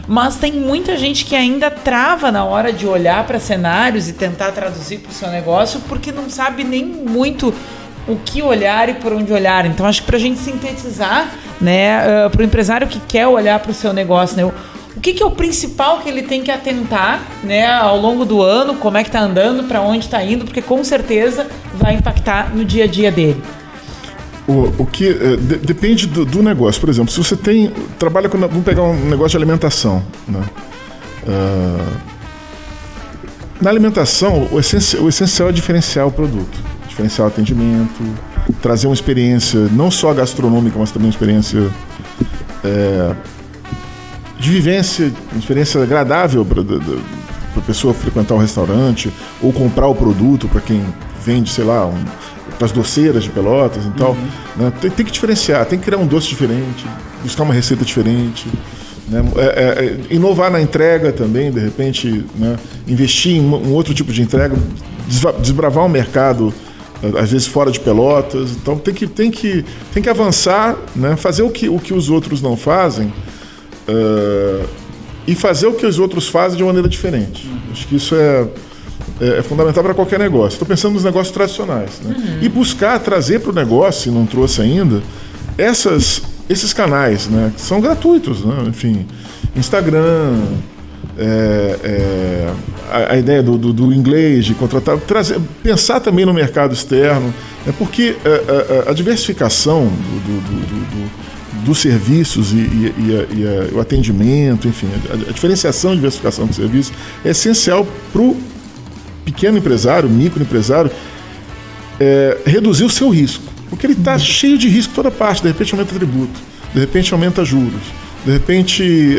Mas tem muita gente que ainda trava na hora de olhar para cenários e tentar traduzir para o seu negócio porque não sabe nem muito o que olhar e por onde olhar. Então, acho que para a gente sintetizar, né, uh, para o empresário que quer olhar para o seu negócio, né, o que, que, é o principal que ele tem que atentar né, ao longo do ano, como é que está andando, para onde está indo, porque com certeza vai impactar no dia a dia dele. O, o que é, de, depende do, do, negócio. Por exemplo, se você tem trabalha com vamos pegar um negócio de alimentação, né? Uh, na alimentação, o essencial, o essencial é diferenciar o produto, diferenciar o atendimento, trazer uma experiência não só gastronômica, mas também uma experiência é, de vivência, uma experiência agradável para a pessoa frequentar um restaurante ou comprar o produto para quem vende, sei lá, um, para as doceiras de pelotas e tal. Uhum. Né? Tem, tem, que diferenciar, tem que criar um doce diferente, buscar uma receita diferente. Né? É, é, é inovar na entrega também, de repente, né? investir em um outro tipo de entrega, desbravar um mercado às vezes fora de pelotas. Então tem que, tem que, tem que avançar, né? fazer o que, o que os outros não fazem uh, e fazer o que os outros fazem de maneira diferente. Uhum. Acho que isso é, é, é fundamental para qualquer negócio. Estou pensando nos negócios tradicionais. Né? Uhum. E buscar trazer para o negócio, e não trouxe ainda, essas, esses canais, né? que são gratuitos. Né? Enfim, Instagram, é, é, a, a, ideia do, do, do, inglês, de contratar, trazer, pensar também no mercado externo, né? porque a, é, a, é, a diversificação do dos serviços e, e, e, e o atendimento, enfim, a, a, diferenciação e diversificação dos serviços é essencial para o pequeno empresário, microempresário, é, reduzir o seu risco. Porque ele está cheio de risco toda parte, de repente aumenta tributo, de repente aumenta juros, de repente,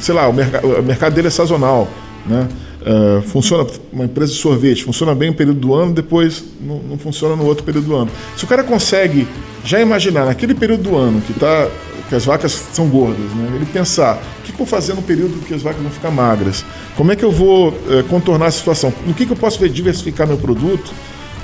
sei lá, o mercado dele é sazonal, né? Uh, funciona uma empresa de sorvete, funciona bem um período do ano, depois não, não, funciona no outro período do ano. Se o cara consegue já imaginar naquele período do ano que está que as vacas são gordas, né? Ele pensar, o que, que eu vou fazer no período que as vacas vão ficar magras? Como é que eu vou é, contornar a situação? No que, que eu posso diversificar meu produto,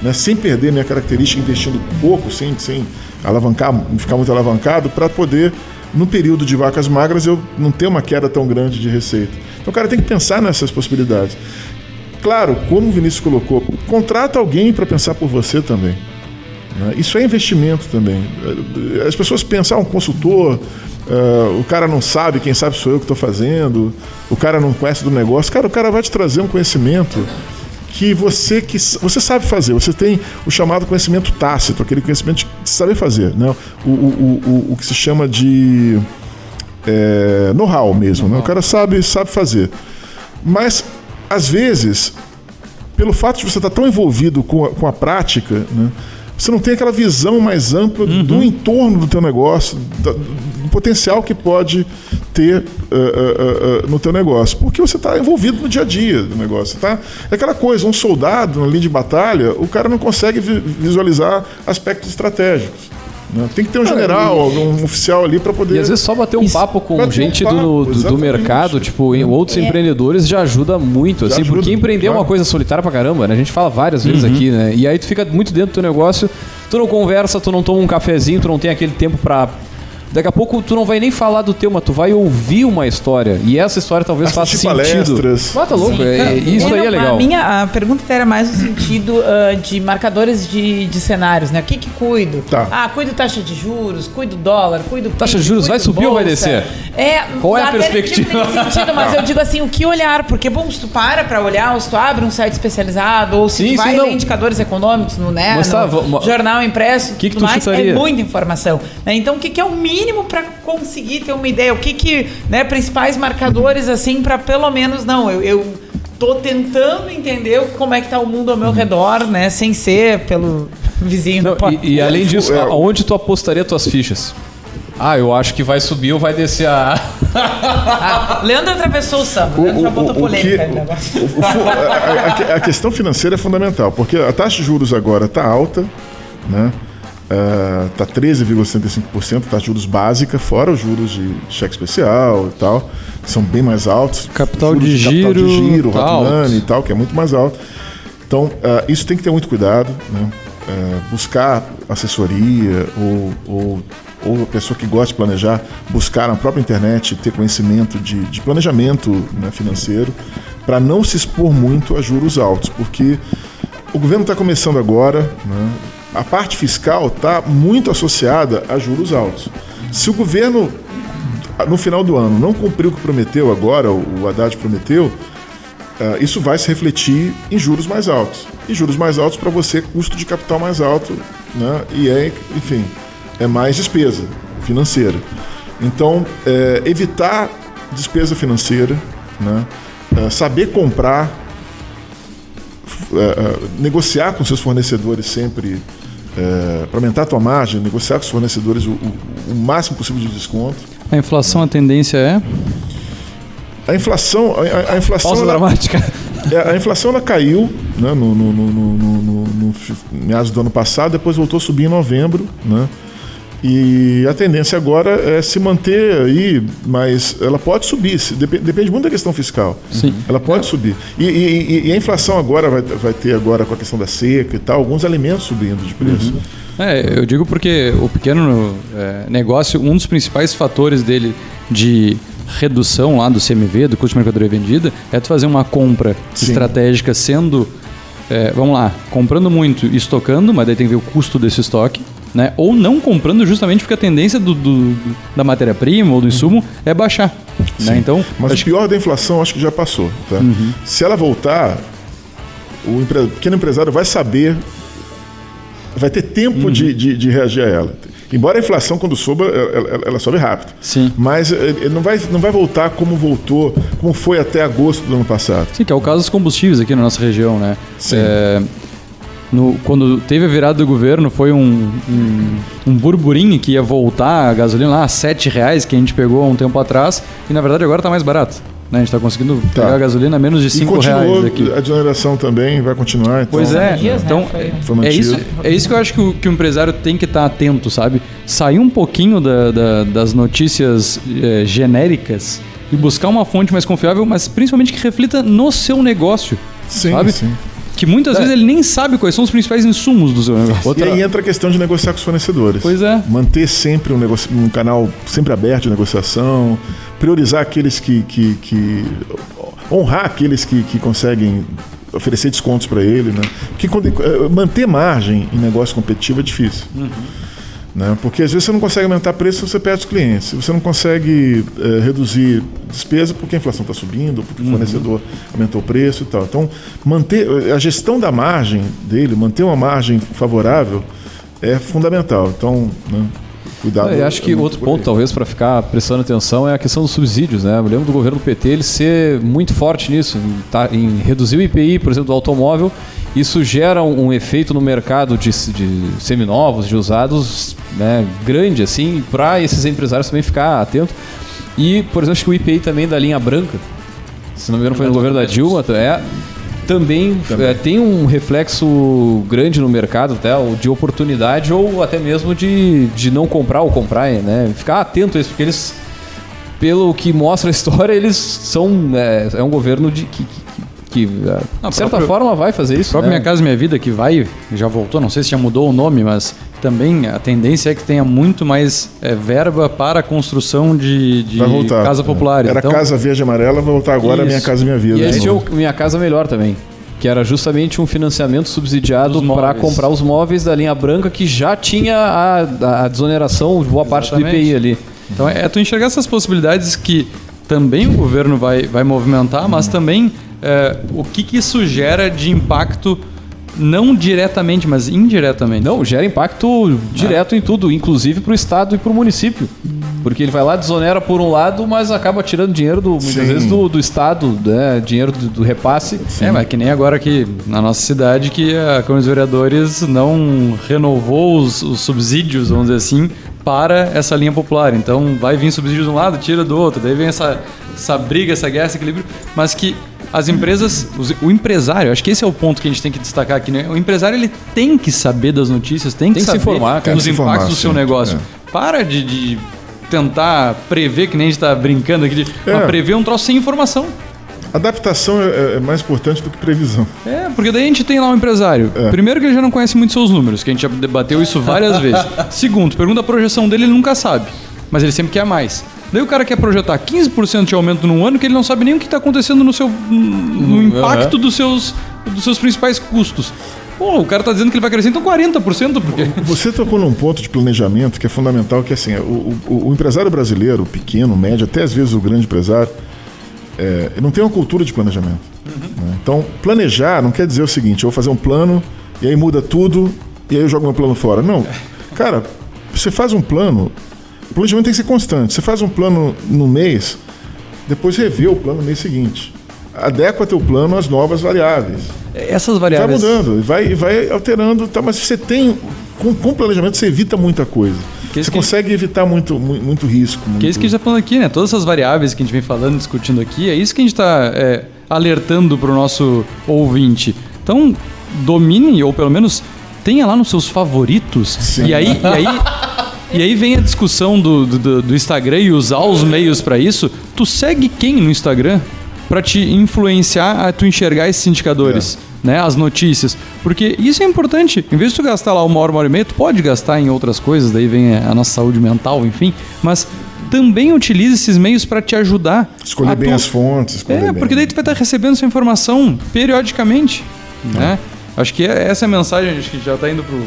né, sem perder minha característica, investindo pouco, sem, sem alavancar, ficar muito alavancado, para poder, no período de vacas magras, eu não ter uma queda tão grande de receita. Então o cara tem que pensar nessas possibilidades. Claro, como o Vinícius colocou, contrata alguém para pensar por você também. Né? Isso é investimento também. As pessoas pensam, ah, um consultor, uh, o cara não sabe, quem sabe sou eu que estou fazendo, o cara não conhece do negócio. Cara, o cara vai te trazer um conhecimento que você que você sabe fazer, você tem o chamado conhecimento tácito, aquele conhecimento de saber fazer, né? o, o, o, o que se chama de é, know-how mesmo, know. Né? o cara sabe, sabe fazer. Mas, às vezes, pelo fato de você estar tão envolvido com a, com a prática, né? Você não tem aquela visão mais ampla uhum. do entorno do teu negócio, do potencial que pode ter uh, uh, uh, no teu negócio, porque você está envolvido no dia a dia do negócio. Tá? É aquela coisa, um soldado na linha de batalha, o cara não consegue visualizar aspectos estratégicos. Né? Tem que ter um general, um oficial ali para poder. E às vezes só bater um Isso. papo com gente um papo, do, do, do, mercado, tipo, em outros é. empreendedores já ajuda muito, já assim, ajuda, porque empreender claro. é uma coisa solitária pra caramba, né? A gente fala várias vezes uhum. aqui, né? E aí tu fica muito dentro do teu negócio, tu não conversa, tu não toma um cafezinho, tu não tem aquele tempo para Daqui a pouco tu não vai nem falar do tema, tu vai ouvir uma história. E essa história talvez faça sentido. Palestras. Bota louco, é, isso aí é legal. A minha a pergunta era mais no sentido uh, de marcadores de, de cenários, né? O que que cuido? Tá. Ah, cuido taxa de juros, cuido dólar, cuido Taxa de juros vai subir bolsa. ou vai descer? É, Qual é a perspectiva? sentido, mas eu digo assim, o que olhar? Porque, bom, se tu para para olhar, ou se tu abre um site especializado, ou se sim, tu vai sim, ler indicadores econômicos no, né, no jornal impresso, que que tu mais, é muita informação. Né? Então, o que, que é o mínimo para conseguir ter uma ideia? O que que, né, principais marcadores assim para pelo menos não, eu, eu tô tentando entender como é que tá o mundo ao meu redor, né, sem ser pelo vizinho. Não, e, e, além disso, é, aonde tu apostaria tuas fichas? Ah, eu acho que vai subir ou vai descer a. ah, Leandro atravessou o samba. Leandro já botou polêmica que, o, o, a, a, a, questão financeira é fundamental, porque a taxa de juros agora está alta, né? Está uh, 13,75%, taxa de juros básica, fora os juros de cheque especial e tal, que são bem mais altos. Capital de, de giro. Capital de giro, tá e tal, que é muito mais alto. Então, uh, isso tem que ter muito cuidado, né? Uh, buscar assessoria ou, ou, ou a pessoa que gosta de planejar, buscar na própria internet, ter conhecimento de, de planejamento né, financeiro, para não se expor muito a juros altos, porque o governo está começando agora, né? A parte fiscal está muito associada a juros altos. Se o governo, no final do ano, não cumpriu o que prometeu agora, o Haddad prometeu, uh, isso vai se refletir em juros mais altos. E juros mais altos para você, custo de capital mais alto, né? e é, enfim, é mais despesa financeira. Então, é, evitar despesa financeira, né? É, saber comprar, é, negociar com seus fornecedores sempre é, para aumentar a tua margem, negociar com os fornecedores o, o, o, máximo possível de desconto. A inflação, a tendência é? A inflação, a, a inflação. Pausa ela, dramática. É, a inflação ela caiu né, no, no, no, no, no meados do ano passado, depois voltou a subir em novembro, né? E a tendência agora é se manter aí, mas ela pode subir, depende muito da questão fiscal. Sim. Ela pode é. subir. E, e, e, a inflação agora vai, vai ter agora com a questão da seca e tal, alguns alimentos subindo de preço. Uhum. É, eu digo porque o pequeno é, negócio, um dos principais fatores dele de redução lá do CMV, do custo de mercadoria vendida, é tu fazer uma compra Sim. estratégica sendo, é, vamos lá, comprando muito e estocando, mas daí tem que ver o custo desse estoque né? Ou não comprando justamente porque a tendência do, do da matéria-prima ou do insumo é baixar. Né? Então, Mas o pior da inflação acho que já passou. Tá? Uhum. Se ela voltar, o empre... pequeno empresário vai saber, vai ter tempo uhum. de, de, de, reagir a ela. Embora a inflação, quando sobe, ela, ela, sobe rápido. Sim. Mas eh, ele não vai, não vai voltar como voltou, como foi até agosto do ano passado. Sim, que é o caso dos combustíveis aqui na nossa região, né? Sim. É, no, quando teve a virada do governo, foi um, um, um, burburinho que ia voltar a gasolina lá a 7 reais que a gente pegou há um tempo atrás e na verdade agora está mais barato. Né? A gente está conseguindo tá. pegar a gasolina a menos de 5 reais aqui. A desoneração também vai continuar. Então, pois é, dias, então né? é, isso, é isso que eu acho que o, que o empresário tem que estar tá atento, sabe? Sair um pouquinho da, da, das notícias é, genéricas e buscar uma fonte mais confiável, mas principalmente que reflita no seu negócio. Sim, sabe? sim. Que muitas é. vezes ele nem sabe quais são os principais insumos do seu negócio. Outra... E aí entra a questão de negociar com os fornecedores. Pois é. Manter sempre um, negocio... um canal sempre aberto de negociação, priorizar aqueles que. que, que... honrar aqueles que, que conseguem oferecer descontos para ele, né? Porque quando... Eh, manter margem em negócio competitivo é difícil. Uhum. Né? Porque às vezes você não consegue aumentar preço, você perde os clientes. Você não consegue é, reduzir despesa porque a inflação está subindo, porque o uhum. fornecedor aumentou o preço e tal. Então, manter a gestão da margem dele, manter uma margem favorável é fundamental. Então, né? Cuidado. Eu acho que é outro ponto, talvez, para ficar prestando atenção é a questão dos subsídios. Né? Eu lembro do governo PT ele ser muito forte nisso, em, tá, em reduzir o IPI, por exemplo, do automóvel. Isso gera um, um efeito no mercado de, de seminovos, de usados, né, grande, assim, para esses empresários também ficar atentos. E, por exemplo, acho que o IPI também da linha branca, se não me engano, foi no governo da Dilma, é, também, também. É, tem um reflexo grande no mercado, até, de oportunidade ou até mesmo de, de não comprar ou comprar, né? Ficar atento a isso, porque eles, pelo que mostra a história, eles são. É, é um governo de, que, que, é, não, de certa próprio, forma, vai fazer isso. próprio né? Minha Casa Minha Vida, que vai, já voltou, não sei se já mudou o nome, mas também a tendência é que tenha muito mais é, verba para a construção de, de casa é. popular. Era então, Casa Verde Amarela, vai voltar agora isso. Minha Casa Minha Vida. E esse o Minha Casa Melhor também. Que era justamente um financiamento subsidiado para comprar os móveis da linha branca que já tinha a, a desoneração de boa parte Exatamente. do IPI ali. Então é tu enxergar essas possibilidades que também o governo vai, vai movimentar, mas também é, o que, que isso gera de impacto não diretamente, mas indiretamente. Não, gera impacto direto ah. em tudo, inclusive para o Estado e para o município. Porque ele vai lá, desonera por um lado, mas acaba tirando dinheiro do, muitas vezes do, do Estado, né? dinheiro do, do repasse. Sim. É, mas que nem agora aqui na nossa cidade que a Câmara dos Vereadores não renovou os, os subsídios, vamos dizer assim, para essa linha popular. Então vai vir subsídio de um lado, tira do outro, daí vem essa, essa briga, essa guerra, esse equilíbrio, mas que as empresas, o empresário, acho que esse é o ponto que a gente tem que destacar aqui, né? O empresário ele tem que saber das notícias, tem que, tem que saber se informar, cara, dos impactos informar, do seu sim, negócio. É. Para de, de, tentar prever, que nem a gente está brincando aqui, de é. prever um troço sem informação. Adaptação é, é, mais importante do que previsão. É, porque daí a gente tem lá um empresário. É. Primeiro que ele já não conhece muito seus números, que a gente já debateu isso várias vezes. Segundo, pergunta a projeção dele, ele nunca sabe. Mas ele sempre quer mais. Daí o cara quer projetar 15% de aumento num ano que ele não sabe nem o que está acontecendo no seu no impacto uhum. dos, seus, dos seus principais custos. Pô, o cara está dizendo que ele vai crescer então 40%, porque... Você tocou num ponto de planejamento que é fundamental, que é assim, o, o, o empresário brasileiro, pequeno, médio, até às vezes o grande empresário, é, não tem uma cultura de planejamento. Uhum. Né? Então, planejar não quer dizer o seguinte, eu vou fazer um plano e aí muda tudo e aí eu jogo meu plano fora. Não. Cara, você faz um plano, planejamento tem que ser constante. Você faz um plano no mês, depois revê o plano no mês seguinte. Adequa teu plano às novas variáveis. Essas variáveis. Vai mudando, vai, vai alterando, tá, mas você tem. Com, com planejamento você evita muita coisa. você consegue evitar muito, muito, muito risco. Muito... Que é isso que a gente está falando aqui, né? Todas essas variáveis que a gente vem falando, discutindo aqui, é isso que a gente está é, alertando para o nosso ouvinte. Então, domine, ou pelo menos tenha lá nos seus favoritos. Sim. E aí, e aí E aí vem a discussão do, do, do Instagram e usar os meios para isso. Tu segue quem no Instagram para te influenciar a tu enxergar esses indicadores? É. Né, as notícias. Porque isso é importante. Em vez de tu gastar lá uma hora, uma hora e meia, tu pode gastar em outras coisas, daí vem a nossa saúde mental, enfim. Mas também utilize esses meios para te ajudar. Escolher bem tu... as fontes. É, bem. porque daí tu vai estar recebendo essa informação periodicamente. É. Né? Acho que é, essa é a mensagem, acho que já está indo pro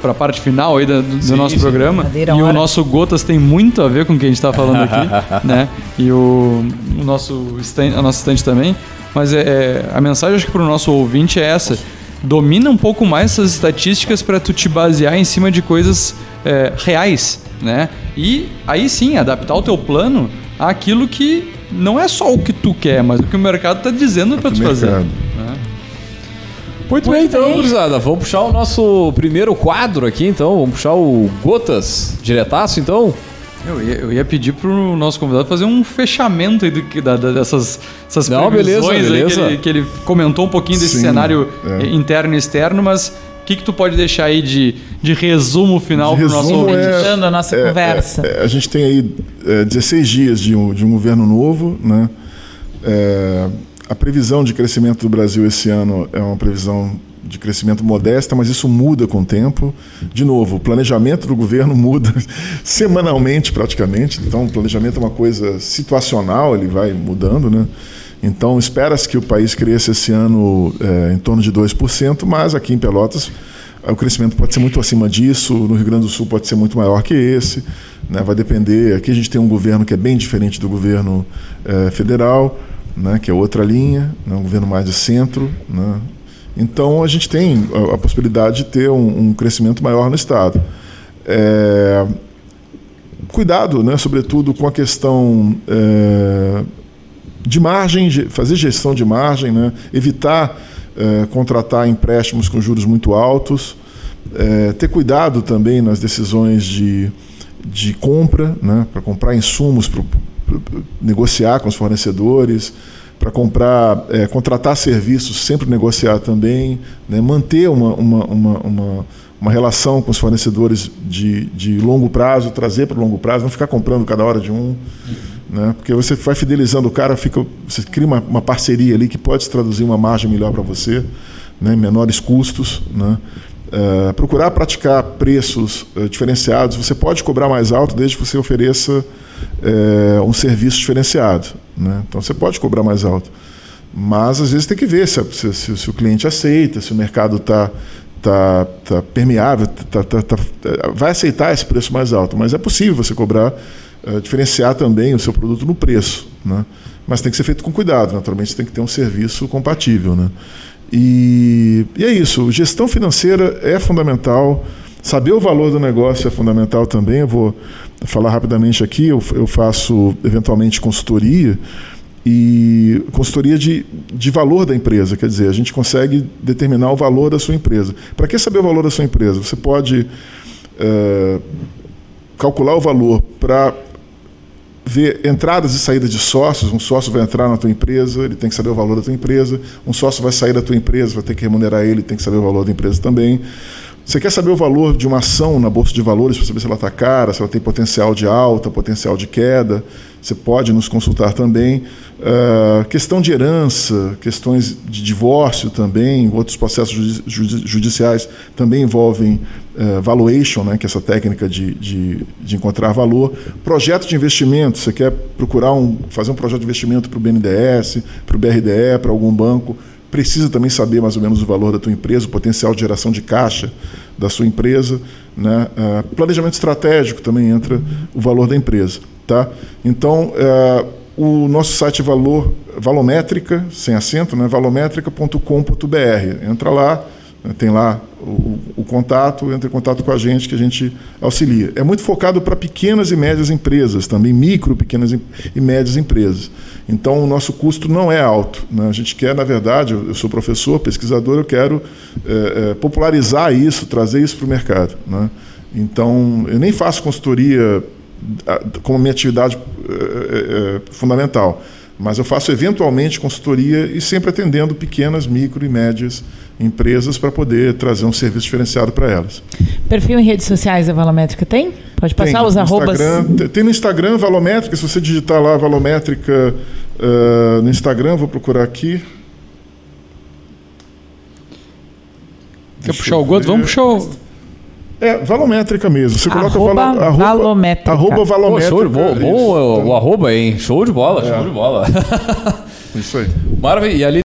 para a parte final aí do, do sim, nosso sim. programa. E hora. o nosso Gotas tem muito a ver com o que a gente está falando aqui, né? E o, o nosso stand, a nossa estante também. Mas é, é, a mensagem acho que para o nosso ouvinte é essa. Domina um pouco mais essas estatísticas para tu te basear em cima de coisas é, reais, né? E aí sim, adaptar o teu plano àquilo que não é só o que tu quer, mas o que o mercado está dizendo para tu fazer. Muito, Muito bem, então, gurizada. Vamos puxar o nosso primeiro quadro aqui, então. Vamos puxar o Gotas diretaço, então. Eu ia, eu ia pedir pro nosso convidado fazer um fechamento aí do, da, da, dessas, essas Não, beleza, beleza. Que, ele, que, ele, comentou um pouquinho desse Sim, cenário é. interno e externo, mas o que, que tu pode deixar aí de, de resumo final para o nosso ouvinte? É, a nossa é, conversa. É, é, a gente tem aí 16 dias de um, de um governo novo, né? A previsão de crescimento do Brasil esse ano é uma previsão de crescimento modesta, mas isso muda com o tempo. De novo, o planejamento do governo muda semanalmente praticamente, então o planejamento é uma coisa situacional, ele vai mudando, né? Então espera-se que o país cresça esse ano é, em torno de 2%, mas aqui em Pelotas o crescimento pode ser muito acima disso, no Rio Grande do Sul pode ser muito maior que esse, né? vai depender. Aqui a gente tem um governo que é bem diferente do governo é, federal, né? que é outra linha, né? um governo mais de centro. Né? Então a gente tem a, a possibilidade de ter um, um, crescimento maior no Estado. É, cuidado, né, sobretudo com a questão é, de margem, fazer gestão de margem, né, evitar é, contratar empréstimos com juros muito altos, é, ter cuidado também nas decisões de, de compra, né, para comprar insumos, para negociar com os fornecedores para comprar, é, contratar serviços, sempre negociar também, né? manter uma, uma, uma, uma, uma relação com os fornecedores de, de longo prazo, trazer para o longo prazo, não ficar comprando cada hora de um. Né? Porque você vai fidelizando o cara, fica, você cria uma, uma parceria ali que pode se traduzir uma margem melhor para você, né? menores custos. Né? É, procurar praticar preços é, diferenciados, você pode cobrar mais alto desde que você ofereça é, um serviço diferenciado. Né? Então você pode cobrar mais alto. Mas às vezes tem que ver se, se, se o cliente aceita, se o mercado está tá, tá permeável, tá, tá, tá, vai aceitar esse preço mais alto. Mas é possível você cobrar, diferenciar também o seu produto no preço. Né? Mas tem que ser feito com cuidado, naturalmente você tem que ter um serviço compatível. Né? E, e é isso, gestão financeira é fundamental. Saber o valor do negócio é fundamental também. Eu vou falar rapidamente aqui. Eu, eu faço eventualmente consultoria e consultoria de, de valor da empresa. Quer dizer, a gente consegue determinar o valor da sua empresa. Para que saber o valor da sua empresa? Você pode é, calcular o valor para ver entradas e saídas de sócios. Um sócio vai entrar na tua empresa, ele tem que saber o valor da tua empresa. Um sócio vai sair da tua empresa, vai ter que remunerar ele, tem que saber o valor da empresa também. Você quer saber o valor de uma ação na bolsa de valores para saber se ela está cara, se ela tem potencial de alta, potencial de queda? Você pode nos consultar também. Uh, questão de herança, questões de divórcio também, outros processos judiciais também envolvem uh, valuation, né, que é essa técnica de, de, de, encontrar valor. Projeto de investimento, você quer procurar um, fazer um projeto de investimento para o BNDES, para o BRDE, para algum banco precisa também saber mais ou menos o valor da tua empresa, o potencial de geração de caixa da sua empresa. Né? Uh, planejamento estratégico também entra o valor da empresa. Tá? Então, uh, o nosso site é Valor, Valométrica, sem acento, né? valométrica.com.br. Entra lá, tem lá o, o, contato, entre em contato com a gente que a gente auxilia. É muito focado para pequenas e médias empresas, também micro, pequenas e médias empresas. Então o nosso custo não é alto. Né? A gente quer, na verdade, eu sou professor, pesquisador, eu quero é, é, popularizar isso, trazer isso para o mercado. Né? Então eu nem faço consultoria como minha atividade é, é, fundamental mas eu faço eventualmente consultoria e sempre atendendo pequenas, micro e médias empresas para poder trazer um serviço diferenciado para elas. Perfil em redes sociais da Valométrica tem? Pode passar tem, os arrobas? tem no Instagram Valométrica, se você digitar lá Valométrica uh, no Instagram, vou procurar aqui. Quer Deixa puxar o Godo? Vamos puxar o... É, valométrica mesmo. Você coloca arroba valo, arroba, valométrica. Arroba valométrica. Pô, show, bom, bom o, o arroba, hein? Show de bola, é. show de bola. Isso aí. Maravilha. E ali